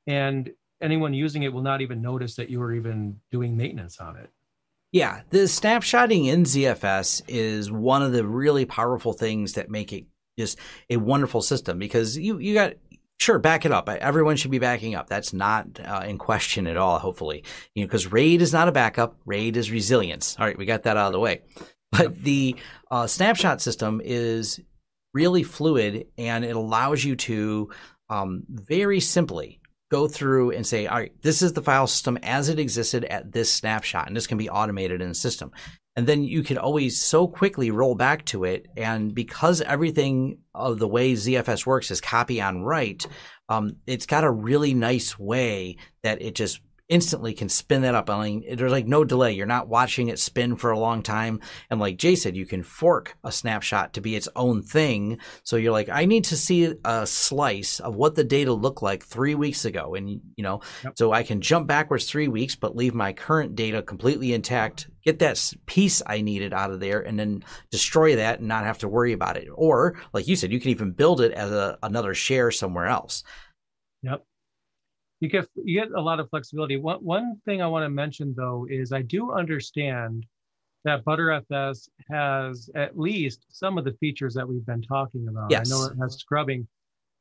And anyone using it will not even notice that you were even doing maintenance on it. Yeah, the snapshotting in ZFS is one of the really powerful things that make it just a wonderful system because you you got sure back it up. Everyone should be backing up. That's not uh, in question at all. Hopefully, you know, because RAID is not a backup. RAID is resilience. All right, we got that out of the way. But the uh, snapshot system is really fluid and it allows you to um, very simply go through and say, all right, this is the file system as it existed at this snapshot, and this can be automated in the system. And then you could always so quickly roll back to it. And because everything of the way ZFS works is copy on write, um, it's got a really nice way that it just instantly can spin that up. I mean, there's like no delay. You're not watching it spin for a long time. And like Jay said, you can fork a snapshot to be its own thing. So you're like, I need to see a slice of what the data looked like three weeks ago. And, you know, yep. so I can jump backwards three weeks, but leave my current data completely intact, get that piece I needed out of there, and then destroy that and not have to worry about it. Or, like you said, you can even build it as a, another share somewhere else. You get you get a lot of flexibility. One one thing I want to mention though is I do understand that ButterFS has at least some of the features that we've been talking about. Yes. I know it has scrubbing,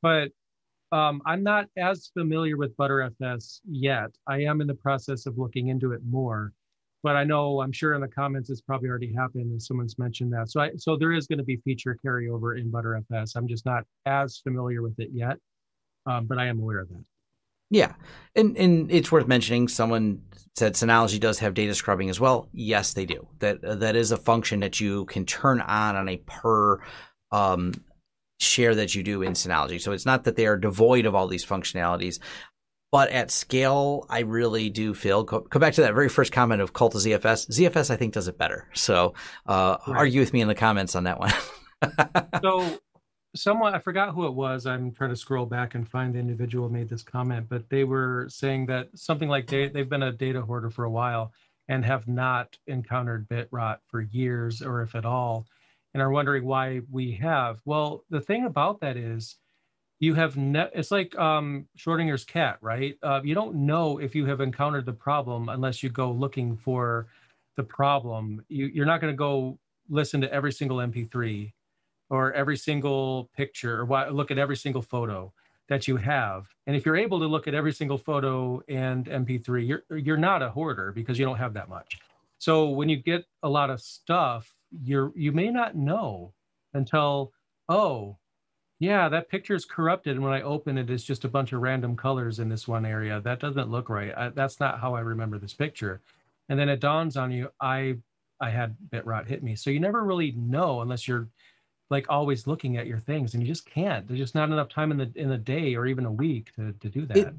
but Um, I'm not as familiar with ButterFS yet. I am in the process of looking into it more, but I know I'm sure in the comments it's probably already happened and someone's mentioned that. So I, so there is going to be feature carryover in ButterFS. I'm just not as familiar with it yet, um, but I am aware of that. Yeah, and and it's worth mentioning. Someone said Synology does have data scrubbing as well. Yes, they do. That that is a function that you can turn on on a per um, share that you do in Synology. So it's not that they are devoid of all these functionalities, but at scale, I really do feel. Go, go back to that very first comment of Cult of ZFS. ZFS, I think, does it better. So uh, right. argue with me in the comments on that one. so someone I forgot who it was. I'm trying to scroll back and find the individual made this comment, but they were saying that something like they they've been a data hoarder for a while and have not encountered bit rot for years or if at all and are wondering why we have. Well, the thing about that is you have ne- it's like um, Schrodinger's cat, right? Uh, you don't know if you have encountered the problem unless you go looking for the problem. You, you're not going to go listen to every single MP3 or every single picture or look at every single photo that you have. And if you're able to look at every single photo and MP3, you're you're not a hoarder because you don't have that much. So when you get a lot of stuff, you're you may not know until oh yeah that picture is corrupted. And when i open it it's just a bunch of random colors in this one area. That doesn't look right. I, that's not how i remember this picture. And then it dawns on you i i had bit rot hit me. So you never really know unless you're like always looking at your things and you just can't there's just not enough time in the in the day or even a week to, to do that it,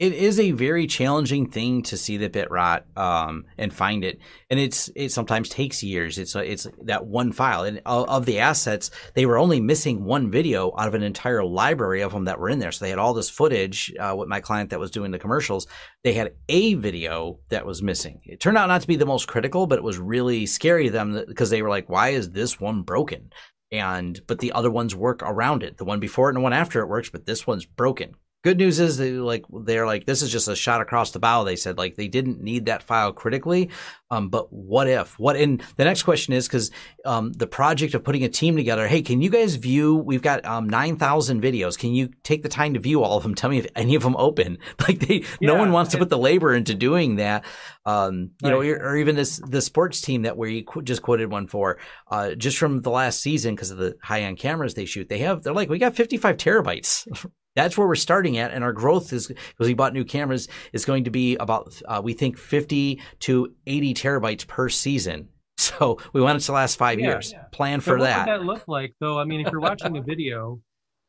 it is a very challenging thing to see the bit rot um, and find it, and it's it sometimes takes years. It's it's that one file, and of the assets, they were only missing one video out of an entire library of them that were in there. So they had all this footage. Uh, with my client that was doing the commercials, they had a video that was missing. It turned out not to be the most critical, but it was really scary to them because they were like, "Why is this one broken?" And but the other ones work around it. The one before it and the one after it works, but this one's broken Good news is they like they're like this is just a shot across the bow. They said like they didn't need that file critically, um, but what if? What? And the next question is because um, the project of putting a team together. Hey, can you guys view? We've got um, nine thousand videos. Can you take the time to view all of them? Tell me if any of them open. Like they, yeah, no one wants to put the labor into doing that. Um, you right. know, or, or, even this the sports team that we just quoted one for, uh, just from the last season because of the high end cameras they shoot. They have they're like we got fifty five terabytes that's where we're starting at, and our growth is because we bought new cameras is going to be about uh, we think 50 to 80 terabytes per season. So we want it to last five yeah, years. Yeah. Plan for so what that. What would that look like, though? I mean, if you're watching a video,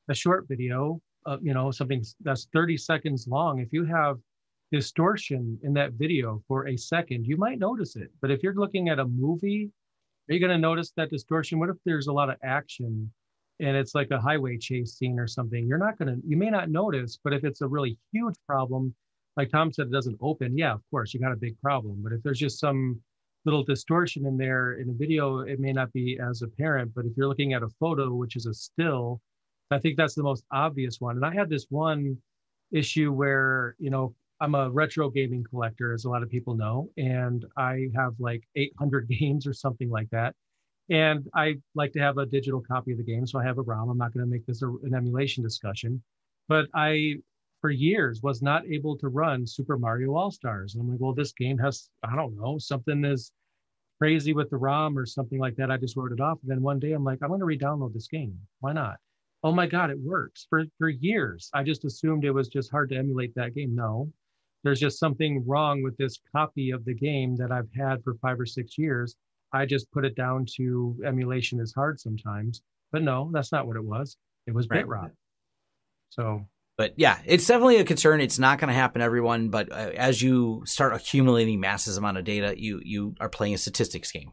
a short video, uh, you know, something that's 30 seconds long, if you have distortion in that video for a second, you might notice it. But if you're looking at a movie, are you going to notice that distortion? What if there's a lot of action and it's like a highway chase scene or something, you're not going to, you may not notice, but if it's a really huge problem, like Tom said, it doesn't open, yeah, of course, you got a big problem. But if there's just some little distortion in there in a video, it may not be as apparent. But if you're looking at a photo, which is a still, I think that's the most obvious one. And I had this one issue where, you know, I'm a retro gaming collector, as a lot of people know, and I have like 800 games or something like that. And I like to have a digital copy of the game. So I have a ROM. I'm not going to make this a, an emulation discussion. But I, for years, was not able to run Super Mario All Stars. And I'm like, well, this game has, I don't know, something is crazy with the ROM or something like that. I just wrote it off. And then one day I'm like, I'm going to re download this game. Why not? Oh my God, it works. For, for years, I just assumed it was just hard to emulate that game. No, there's just something wrong with this copy of the game that I've had for five or six years I just put it down to emulation is hard sometimes. But no, that's not what it was. It was right. rot. So, but yeah, it's definitely a concern. It's not going to happen everyone, but uh, as you start accumulating massive amount of data, you you are playing a statistics game.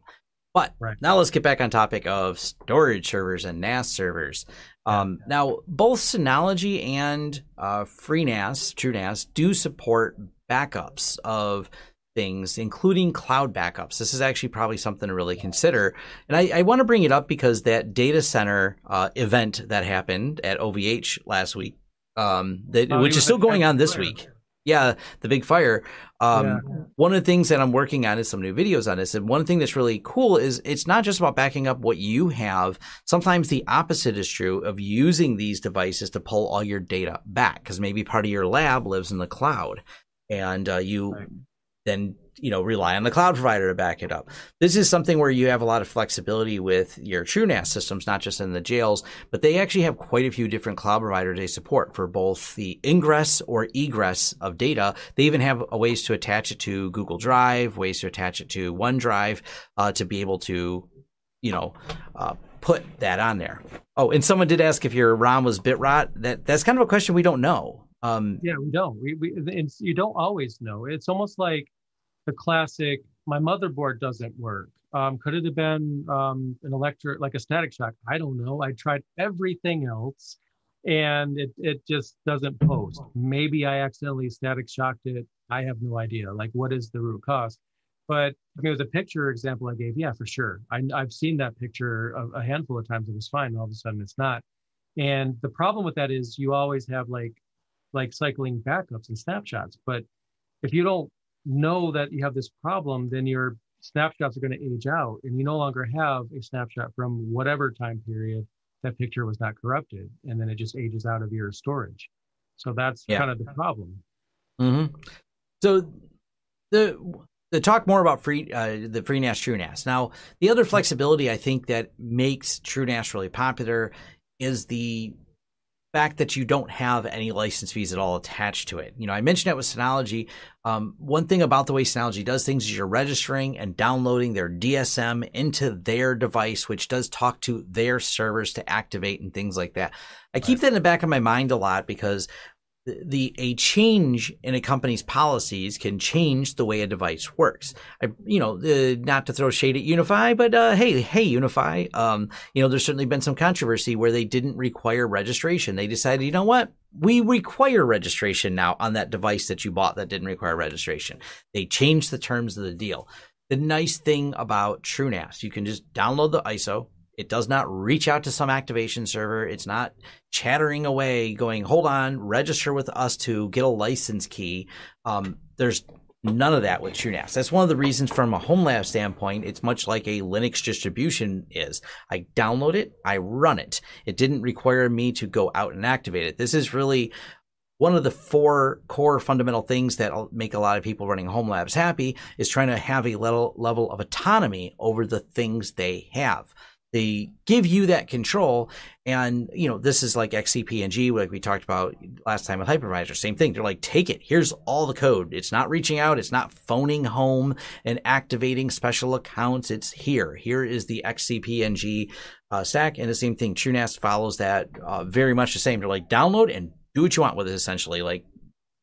But right. now let's get back on topic of storage servers and NAS servers. Um, now, both Synology and uh, FreeNAS, TrueNAS, do support backups of things, including cloud backups. This is actually probably something to really consider. And I, I want to bring it up because that data center uh, event that happened at OVH last week, um, that, which is still going on this week. yeah, the big fire. Um, yeah. One of the things that I'm working on is some new videos on this. And one thing that's really cool is it's not just about backing up what you have. Sometimes the opposite is true of using these devices to pull all your data back because maybe part of your lab lives in the cloud and uh, you. Then you know rely on the cloud provider to back it up. This is something where you have a lot of flexibility with your TrueNAS systems, not just in the jails, but they actually have quite a few different cloud providers they support for both the ingress or egress of data. They even have ways to attach it to Google Drive, ways to attach it to OneDrive uh, to be able to, you know, uh, put that on there. Oh, and someone did ask if your ROM was bit rot. That that's kind of a question we don't know. Um, yeah, we don't. We, we you don't always know. It's almost like the classic, my motherboard doesn't work. Um, could it have been um, an electric, like a static shock? I don't know. I tried everything else and it, it just doesn't post. Maybe I accidentally static shocked it. I have no idea. Like, what is the root cause? But was a picture example I gave. Yeah, for sure. I, have seen that picture a, a handful of times. It was fine. All of a sudden, it's not. And the problem with that is you always have like like cycling backups and snapshots. But if you don't know that you have this problem, then your snapshots are going to age out and you no longer have a snapshot from whatever time period that picture was not corrupted. And then it just ages out of your storage. So that's yeah. kind of the problem. Mm-hmm. So the the talk more about free uh, the FreeNAS TrueNAS. Now, the other flexibility I think that makes TrueNAS really popular is the fact that you don't have any license fees at all attached to it. You know, I mentioned that with Synology. Um, one thing about the way Synology does things is you're registering and downloading their DSM into their device, which does talk to their servers to activate and things like that. I keep that in the back of my mind a lot because the a change in a company's policies can change the way a device works. I, you know, not to throw shade at UniFi, but uh, hey, hey, UniFi, um, you know, there's certainly been some controversy where they didn't require registration. They decided, you know what, we require registration now on that device that you bought that didn't require registration. They changed the terms of the deal. The nice thing about TrueNAS, you can just download the ISO, it does not reach out to some activation server. It's not chattering away, going, hold on, register with us to get a license key. Um, there's none of that with TrueNAS. That's one of the reasons from a home lab standpoint, it's much like a Linux distribution is. I download it, I run it. It didn't require me to go out and activate it. This is really one of the four core fundamental things that make a lot of people running home labs happy is trying to have a level, level of autonomy over the things they have. They give you that control. And, you know, this is like XCP-ng, like we talked about last time with hypervisor. Same thing. They're like, take it. Here's all the code. It's not reaching out. It's not phoning home and activating special accounts. It's here. Here is the XCP-ng uh, stack. And the same thing. TrueNAS follows that uh, very much the same. They're like, download and do what you want with it, essentially. Like,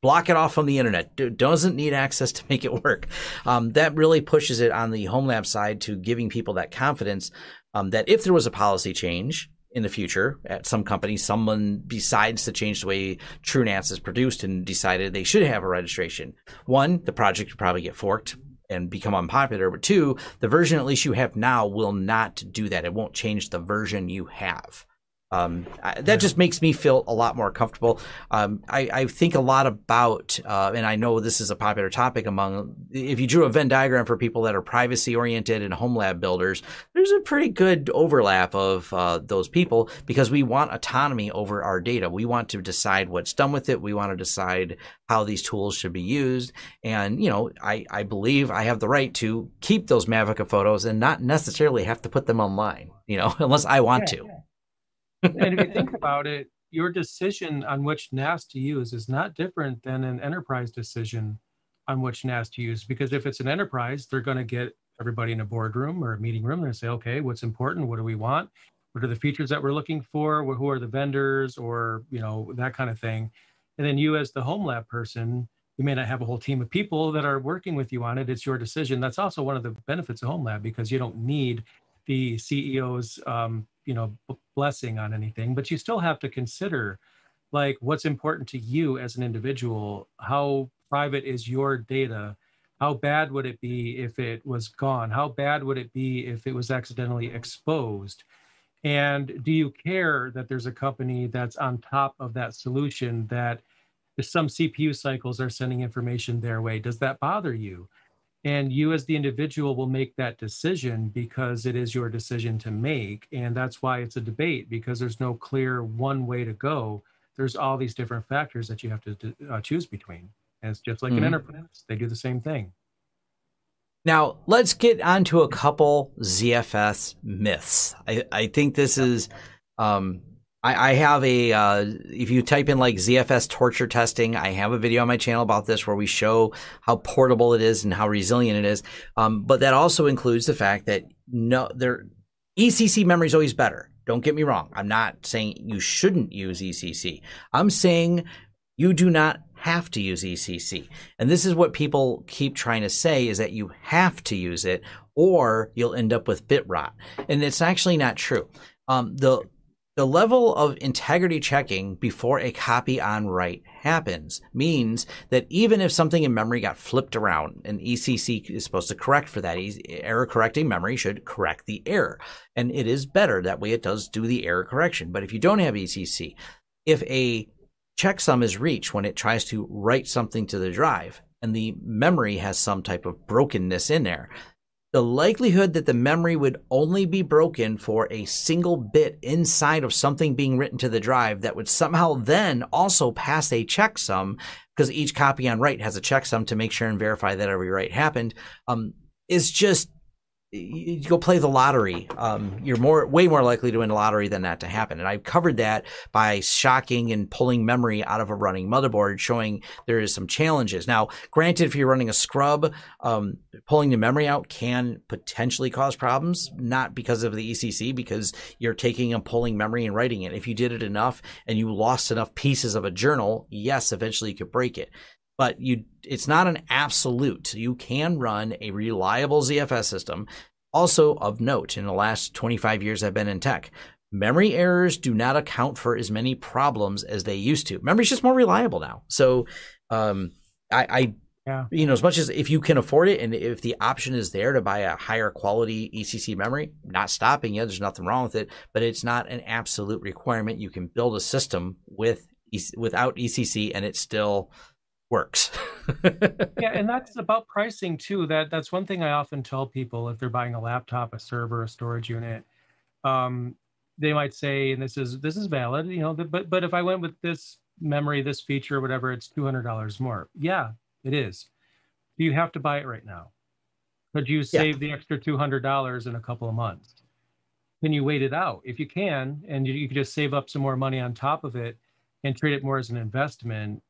block it off from the internet. Doesn't need access to make it work. Um, that really pushes it on the home lab side to giving people that confidence um, that if there was a policy change in the future at some company, someone decides to change the way TrueNAS is produced and decided they should have a registration. One, the project would probably get forked and become unpopular. But two, the version at least you have now will not do that. It won't change the version you have. Um, that just makes me feel a lot more comfortable. Um, I, I, think a lot about, uh, and I know this is a popular topic among, if you drew a Venn diagram for people that are privacy oriented and home lab builders, there's a pretty good overlap of uh, those people because we want autonomy over our data. We want to decide what's done with it. We want to decide how these tools should be used. And, you know, I, I believe I have the right to keep those Mavica photos and not necessarily have to put them online, you know, unless I want yeah, to. Yeah and if you think about it, your decision on which NAS to use is not different than an enterprise decision on which NAS to use. Because if it's an enterprise, they're going to get everybody in a boardroom or a meeting room and say, okay, what's important? What do we want? What are the features that we're looking for? Who are the vendors or, you know, that kind of thing. And then you as the home lab person, you may not have a whole team of people that are working with you on it. It's your decision. That's also one of the benefits of home lab because you don't need the CEO's um, you know blessing on anything but you still have to consider like what's important to you as an individual. How private is your data? How bad would it be if it was gone? How bad would it be if it was accidentally exposed? And do you care that there's a company that's on top of that solution that some CPU cycles are sending information their way, does that bother you? And you, as the individual, will make that decision because it is your decision to make. And that's why it's a debate because there's no clear one way to go. There's all these different factors that you have to uh, choose between. And it's just like mm-hmm. an enterprise, they do the same thing. Now, let's get on to a couple ZFS myths. I, I think this is um, I, I have a, uh, if you type in like ZFS torture testing, I have a video on my channel about this where we show how portable it is and how resilient it is. Um, but that also includes the fact that no, there, ECC memory is always better. Don't get me wrong. I'm not saying you shouldn't use ECC. I'm saying you do not have to use ECC. And this is what people keep trying to say is that you have to use it or you'll end up with bit rot. And it's actually not true. Um, the the level of integrity checking before a copy on write happens means that even if something in memory got flipped around, and ECC is supposed to correct for that. Error correcting memory should correct the error. And it is better that way it does do the error correction. But if you don't have ECC, if a checksum is reached when it tries to write something to the drive and the memory has some type of brokenness in there, the likelihood that the memory would only be broken for a single bit inside of something being written to the drive that would somehow then also pass a checksum because each copy on write has a checksum to make sure and verify that every write happened um, is just you go play the lottery, um, you're more way more likely to win a lottery than that to happen. And I've covered that by shocking and pulling memory out of a running motherboard, showing there is some challenges. Now, granted, if you're running a scrub, um, pulling the memory out can potentially cause problems, not because of the ECC, because you're taking and pulling memory and writing it. If you did it enough and you lost enough pieces of a journal, yes, eventually you could break it but you it's not an absolute. You can run a reliable ZFS system. Also of note, in the last 25 years I've been in tech, memory errors do not account for as many problems as they used to. Memory's just more reliable now. So um, I, I yeah. you know, as much as if you can afford it and if the option is there to buy a higher quality ECC memory, not stopping you, there's nothing wrong with it, but it's not an absolute requirement. You can build a system with without ECC and it's still works. yeah, and that's about pricing too. That that's one thing I often tell people if they're buying a laptop, a server, a storage unit. Um, they might say, and this is this is valid, you know, but but if I went with this memory, this feature, whatever, it's two hundred dollars more. Yeah, it is. Do you have to buy it right now? Could you save yeah. the extra two hundred dollars in a couple of months? Can you wait it out? If you can, and you, you can just save up some more money on top of it and treat it more as an investment,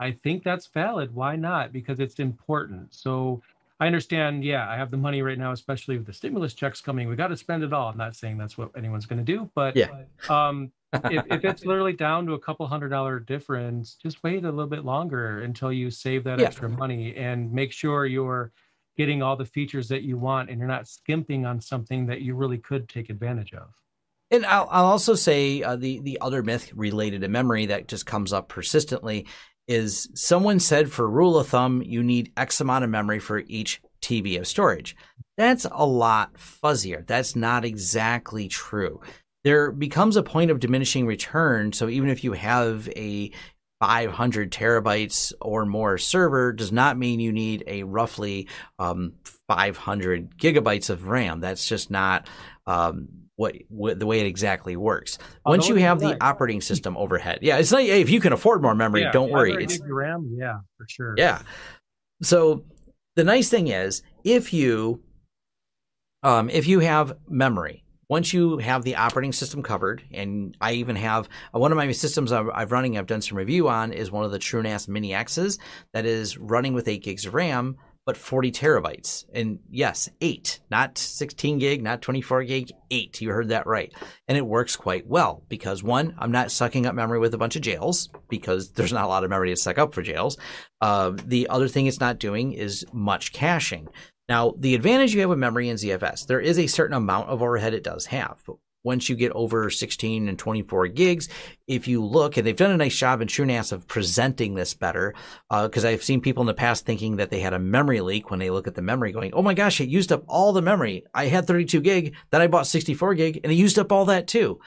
I think that's valid. Why not? Because it's important. So I understand, yeah, I have the money right now, especially with the stimulus checks coming. We got to spend it all. I'm not saying that's what anyone's going to do, but yeah. um, if, if, it's literally down to a couple hundred dollar difference, just wait a little bit longer until you save that yeah. extra money and make sure you're getting all the features that you want and you're not skimping on something that you really could take advantage of. And I'll, I'll also say uh, the the other myth related to memory that just comes up persistently is someone said for rule of thumb, you need X amount of memory for each TB of storage. That's a lot fuzzier. That's not exactly true. There becomes a point of diminishing return. So even if you have a 500 terabytes or more server does not mean you need a roughly um, 500 gigabytes of RAM. That's just not um, what, what, the way it exactly works. Once you have the operating system overhead, yeah, it's like hey, if you can afford more memory, yeah, don't worry. It's RAM, yeah, for sure. Yeah. So the nice thing is, if you um, if you have memory, once you have the operating system covered, and I even have uh, one of my systems I've, I've running, I've done some review on, is one of the TrueNAS Mini X's that is running with eight gigs of RAM but 40 terabytes. And yes, eight, not 16 gig, not 24 gig, eight. You heard that right. And it works quite well because one, I'm not sucking up memory with a bunch of jails because there's not a lot of memory to suck up for jails. Uh, the other thing it's not doing is much caching. Now, the advantage you have with memory in ZFS, there is a certain amount of overhead it does have. But once you get over 16 and 24 gigs, if you look, and they've done a nice job in TrueNAS of presenting this better, because uh, I've seen people in the past thinking that they had a memory leak when they look at the memory going, oh my gosh, it used up all the memory. I had 32 gig, then I bought 64 gig, and it used up all that too.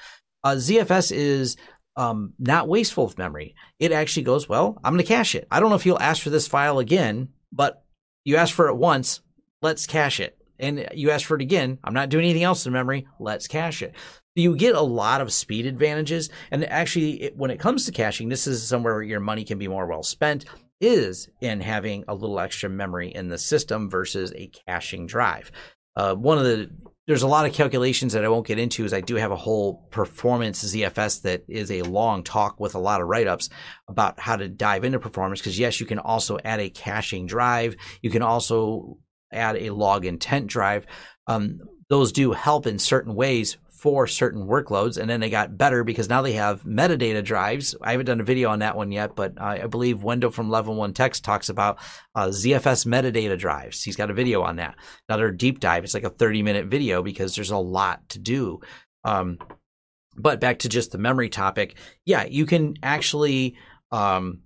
Uh, ZFS is um, not wasteful of memory. It actually goes, well, I'm going to cache it. I don't know if you'll ask for this file again, but you asked for it once. Let's cache it. And you ask for it again. I'm not doing anything else in memory. Let's cache it. You get a lot of speed advantages. And actually, it, when it comes to caching, this is somewhere where your money can be more well spent is in having a little extra memory in the system versus a caching drive. Uh, one of the there's a lot of calculations that I won't get into as I do have a whole performance ZFS that is a long talk with a lot of write-ups about how to dive into performance because yes, you can also add a caching drive. You can also add a log intent drive. Um, those do help in certain ways for certain workloads. And then they got better because now they have metadata drives. I haven't done a video on that one yet, but I believe Wendell from Level1Techs talks about uh, ZFS metadata drives. He's got a video on that. Another deep dive. It's like a 30 minute video because there's a lot to do. Um, but back to just the memory topic. Yeah, you can actually, um,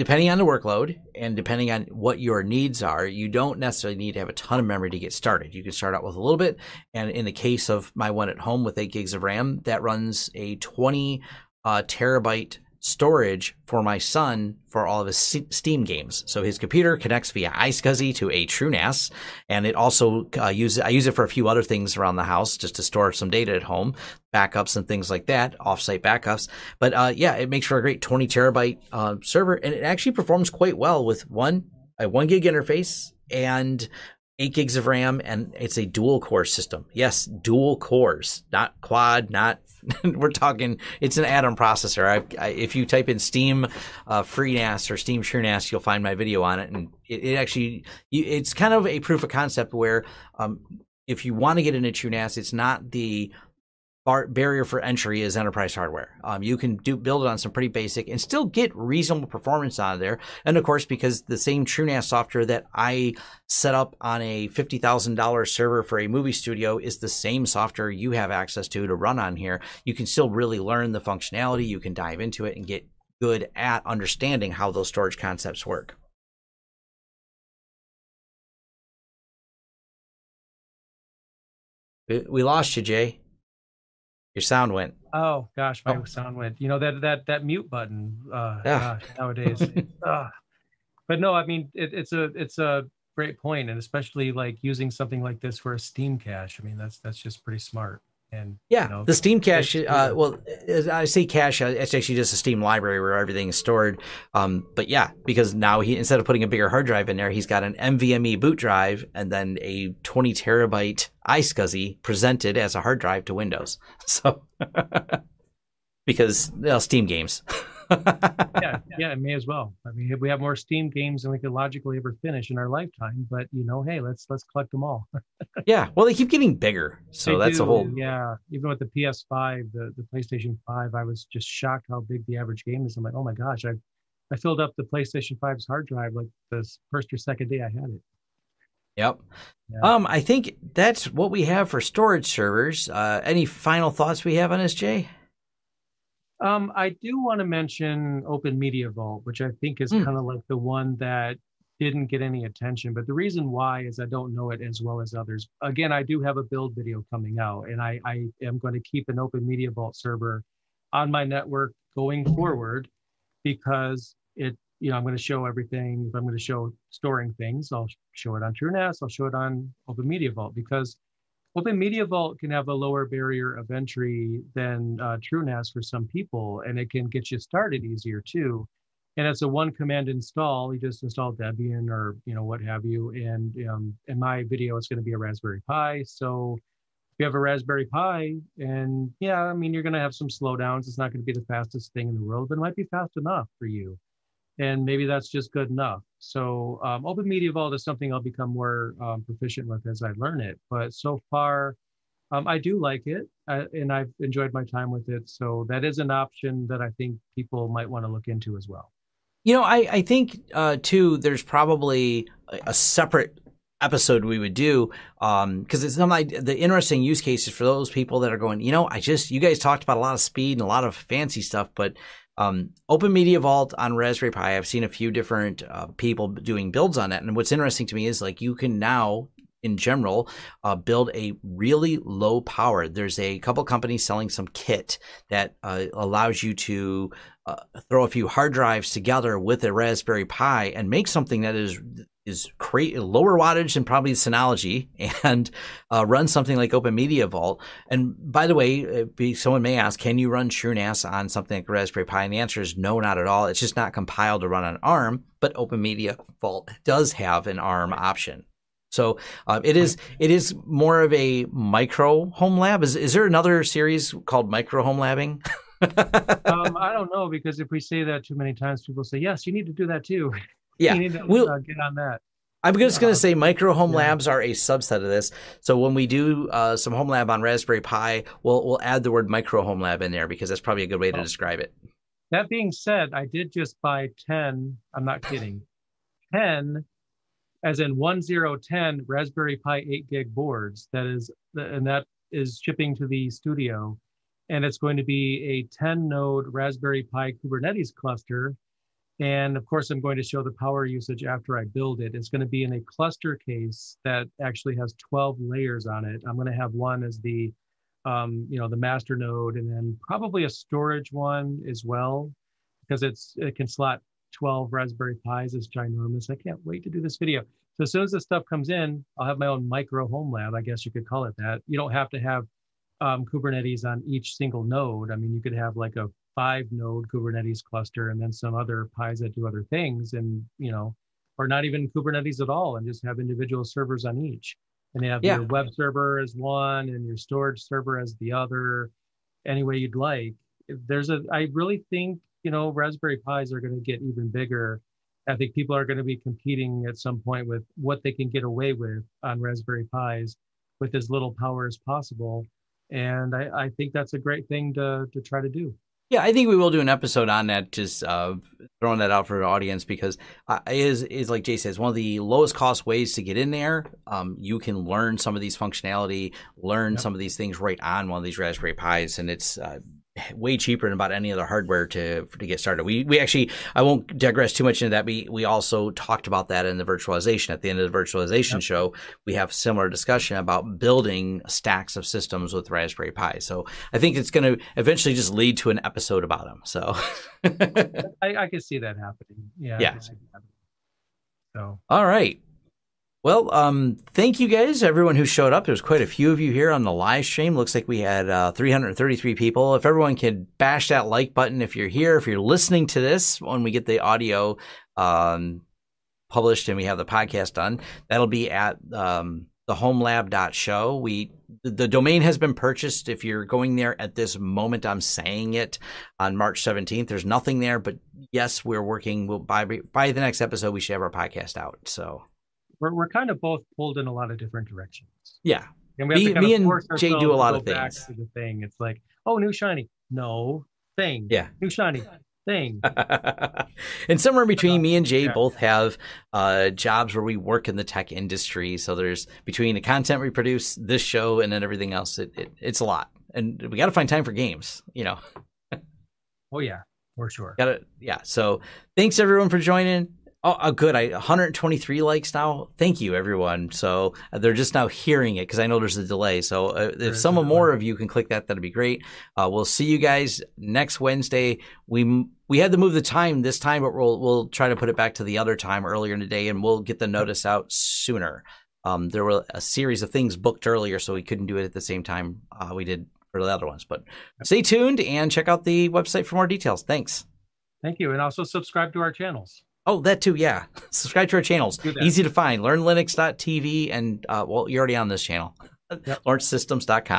depending on the workload and depending on what your needs are, you don't necessarily need to have a ton of memory to get started. You can start out with a little bit. And in the case of my one at home with eight gigs of RAM, that runs a 20 uh, terabyte storage for my son for all of his Steam games. So his computer connects via iSCSI to a TrueNAS, and it also uh, uses I use it for a few other things around the house just to store some data at home, backups and things like that, offsite backups. But uh, yeah, it makes for a great 20 terabyte uh, server, and it actually performs quite well with one a one gig interface and 8 gigs of RAM, and it's a dual core system. Yes, dual cores, not quad, not. we're talking. It's an Atom processor. I, I, if you type in Steam uh, FreeNAS or Steam TrueNAS, you'll find my video on it, and it, it actually it's kind of a proof of concept where um, if you want to get into TrueNAS, it's not the bar- barrier for entry is enterprise hardware. Um, you can do build it on some pretty basic and still get reasonable performance out of there. And of course, because the same TrueNAS software that I set up on a fifty thousand dollars server for a movie studio is the same software you have access to to run on here. You can still really learn the functionality. You can dive into it and get good at understanding how those storage concepts work. We lost you, Jay. Your sound went. Oh gosh, my oh. sound went. You know that that that mute button. Uh, yeah. Gosh, nowadays. uh, but no, I mean it, it's a it's a great point, and especially like using something like this for a Steam cache. I mean that's that's just pretty smart. And yeah, you know, the Steam cache. Uh, well, I say cache. Uh, it's actually just a Steam library where everything is stored. Um, but yeah, because now he instead of putting a bigger hard drive in there, he's got an NVMe boot drive and then a 20 terabyte iSCSI presented as a hard drive to Windows. So because well, Steam games. yeah, yeah, it may as well. I mean, we have more Steam games than we could logically ever finish in our lifetime. But you know, hey, let's let's collect them all. yeah, well, they keep getting bigger, so they that's do, a whole. Yeah, even with the PS5, the the PlayStation 5, I was just shocked how big the average game is. I'm like, oh my gosh, I I filled up the PlayStation 5's hard drive like the first or second day I had it. Yep. Yeah. Um, I think that's what we have for storage servers. Uh, any final thoughts we have on SJ? Um, I do want to mention Open Media Vault, which I think is mm. kind of like the one that didn't get any attention. But the reason why is I don't know it as well as others. Again, I do have a build video coming out, and I, I am going to keep an Open Media Vault server on my network going forward because it, you know, I'm going to show everything. If I'm going to show storing things, I'll show it on TrueNAS. I'll show it on Open Media Vault because Open Media Vault can have a lower barrier of entry than uh, TrueNAS for some people, and it can get you started easier too. And it's a one command install. You just install Debian or you know what have you. And um, in my video, it's going to be a Raspberry Pi. So if you have a Raspberry Pi, and yeah, I mean you're going to have some slowdowns. It's not going to be the fastest thing in the world, but it might be fast enough for you and maybe that's just good enough. So um, Open Media Vault is something I'll become more um, proficient with as I learn it. But so far, um, I do like it, uh, and I've enjoyed my time with it. So that is an option that I think people might want to look into as well. You know, I I think uh, too. There's probably a separate episode we would do because um, it's like the interesting use cases for those people that are going. You know, I just you guys talked about a lot of speed and a lot of fancy stuff, but um, Open Media Vault on Raspberry Pi, I've seen a few different uh, people doing builds on it. And what's interesting to me is like you can now in general uh, build a really low power. There's a couple companies selling some kit that uh, allows you to uh, throw a few hard drives together with a Raspberry Pi and make something that is is create lower wattage than probably Synology and uh, run something like Open Media Vault. And by the way, be, someone may ask, can you run TrueNAS on something like Raspberry Pi? And the answer is no, not at all. It's just not compiled to run on ARM, but Open Media Vault does have an ARM option. So uh, it is it is more of a micro home lab. Is is there another series called micro home labbing? um, I don't know because if we say that too many times, people say yes, you need to do that too. Yeah, you need to we'll, uh, get on that. I'm just going to say micro home yeah. labs are a subset of this. So when we do uh, some home lab on Raspberry Pi, we'll we'll add the word micro home lab in there because that's probably a good way to oh. describe it. That being said, I did just buy 10, I'm not kidding, 10 as in 1010 Raspberry Pi 8 gig boards. That is, and that is shipping to the studio. And it's going to be a 10 node Raspberry Pi Kubernetes cluster. And of course, I'm going to show the power usage after I build it. It's going to be in a cluster case that actually has 12 layers on it. I'm going to have one as the, um, you know, the master node, and then probably a storage one as well, because it's it can slot 12 Raspberry Pis is ginormous. I can't wait to do this video. So as soon as this stuff comes in, I'll have my own micro home lab. I guess you could call it that. You don't have to have um, Kubernetes on each single node. I mean, you could have like a five node Kubernetes cluster and then some other Pis that do other things and, you know, or not even Kubernetes at all and just have individual servers on each. And they have yeah. your web server as one and your storage server as the other, any way you'd like. There's a, I really think you know, Raspberry Pis are going to get even bigger. I think people are going to be competing at some point with what they can get away with on Raspberry Pis with as little power as possible. And I, I think that's a great thing to, to try to do. Yeah, I think we will do an episode on that, just uh, throwing that out for the audience because uh, is is like Jay says, one of the lowest cost ways to get in there. Um, you can learn some of these functionality, learn yep. some of these things right on one of these Raspberry Pis, and it's uh, way cheaper than about any other hardware to to get started. We we actually I won't digress too much into that. We we also talked about that in the virtualization at the end of the virtualization yep. show. We have similar discussion about building stacks of systems with Raspberry Pi. So I think it's going to eventually just lead to an episode about them. So I, I can see that happening. Yeah. Yeah. So all right. Well, um, thank you guys, everyone who showed up. There's quite a few of you here on the live stream. Looks like we had uh, 333 people. If everyone could bash that like button if you're here, if you're listening to this when we get the audio um, published and we have the podcast done, that'll be at um, thehomelab.show. We the domain has been purchased. If you're going there at this moment, I'm saying it on March 17th. There's nothing there, but yes, we're working. We'll by by the next episode, we should have our podcast out. So we're, we're kind of both pulled in a lot of different directions. Yeah. And we have me, me and Jay do a lot of things. To the thing. It's like, oh, new shiny. No thing. Yeah. New shiny thing. and somewhere in between me and Jay yeah. both have uh, jobs where we work in the tech industry. So there's between the content we produce, this show, and then everything else, it, it it's a lot. And we got to find time for games, you know. oh, yeah, for sure. Got it. Yeah. So thanks everyone for joining. Oh, oh, good. I 123 likes now. Thank you, everyone. So uh, they're just now hearing it because I know there's a delay. So uh, if some more of you can click that, that'd be great. Uh, we'll see you guys next Wednesday. We we had to move the time this time, but we'll we'll try to put it back to the other time earlier in the day, and we'll get the notice out sooner. Um, there were a series of things booked earlier, so we couldn't do it at the same time uh, we did for the other ones. But stay tuned and check out the website for more details. Thanks. Thank you, and also subscribe to our channels. Oh, that too, yeah. Subscribe to our channels. Easy to find. LearnLinux.tv and, uh, well, you're already on this channel. Yep. LawrenceSystems.com.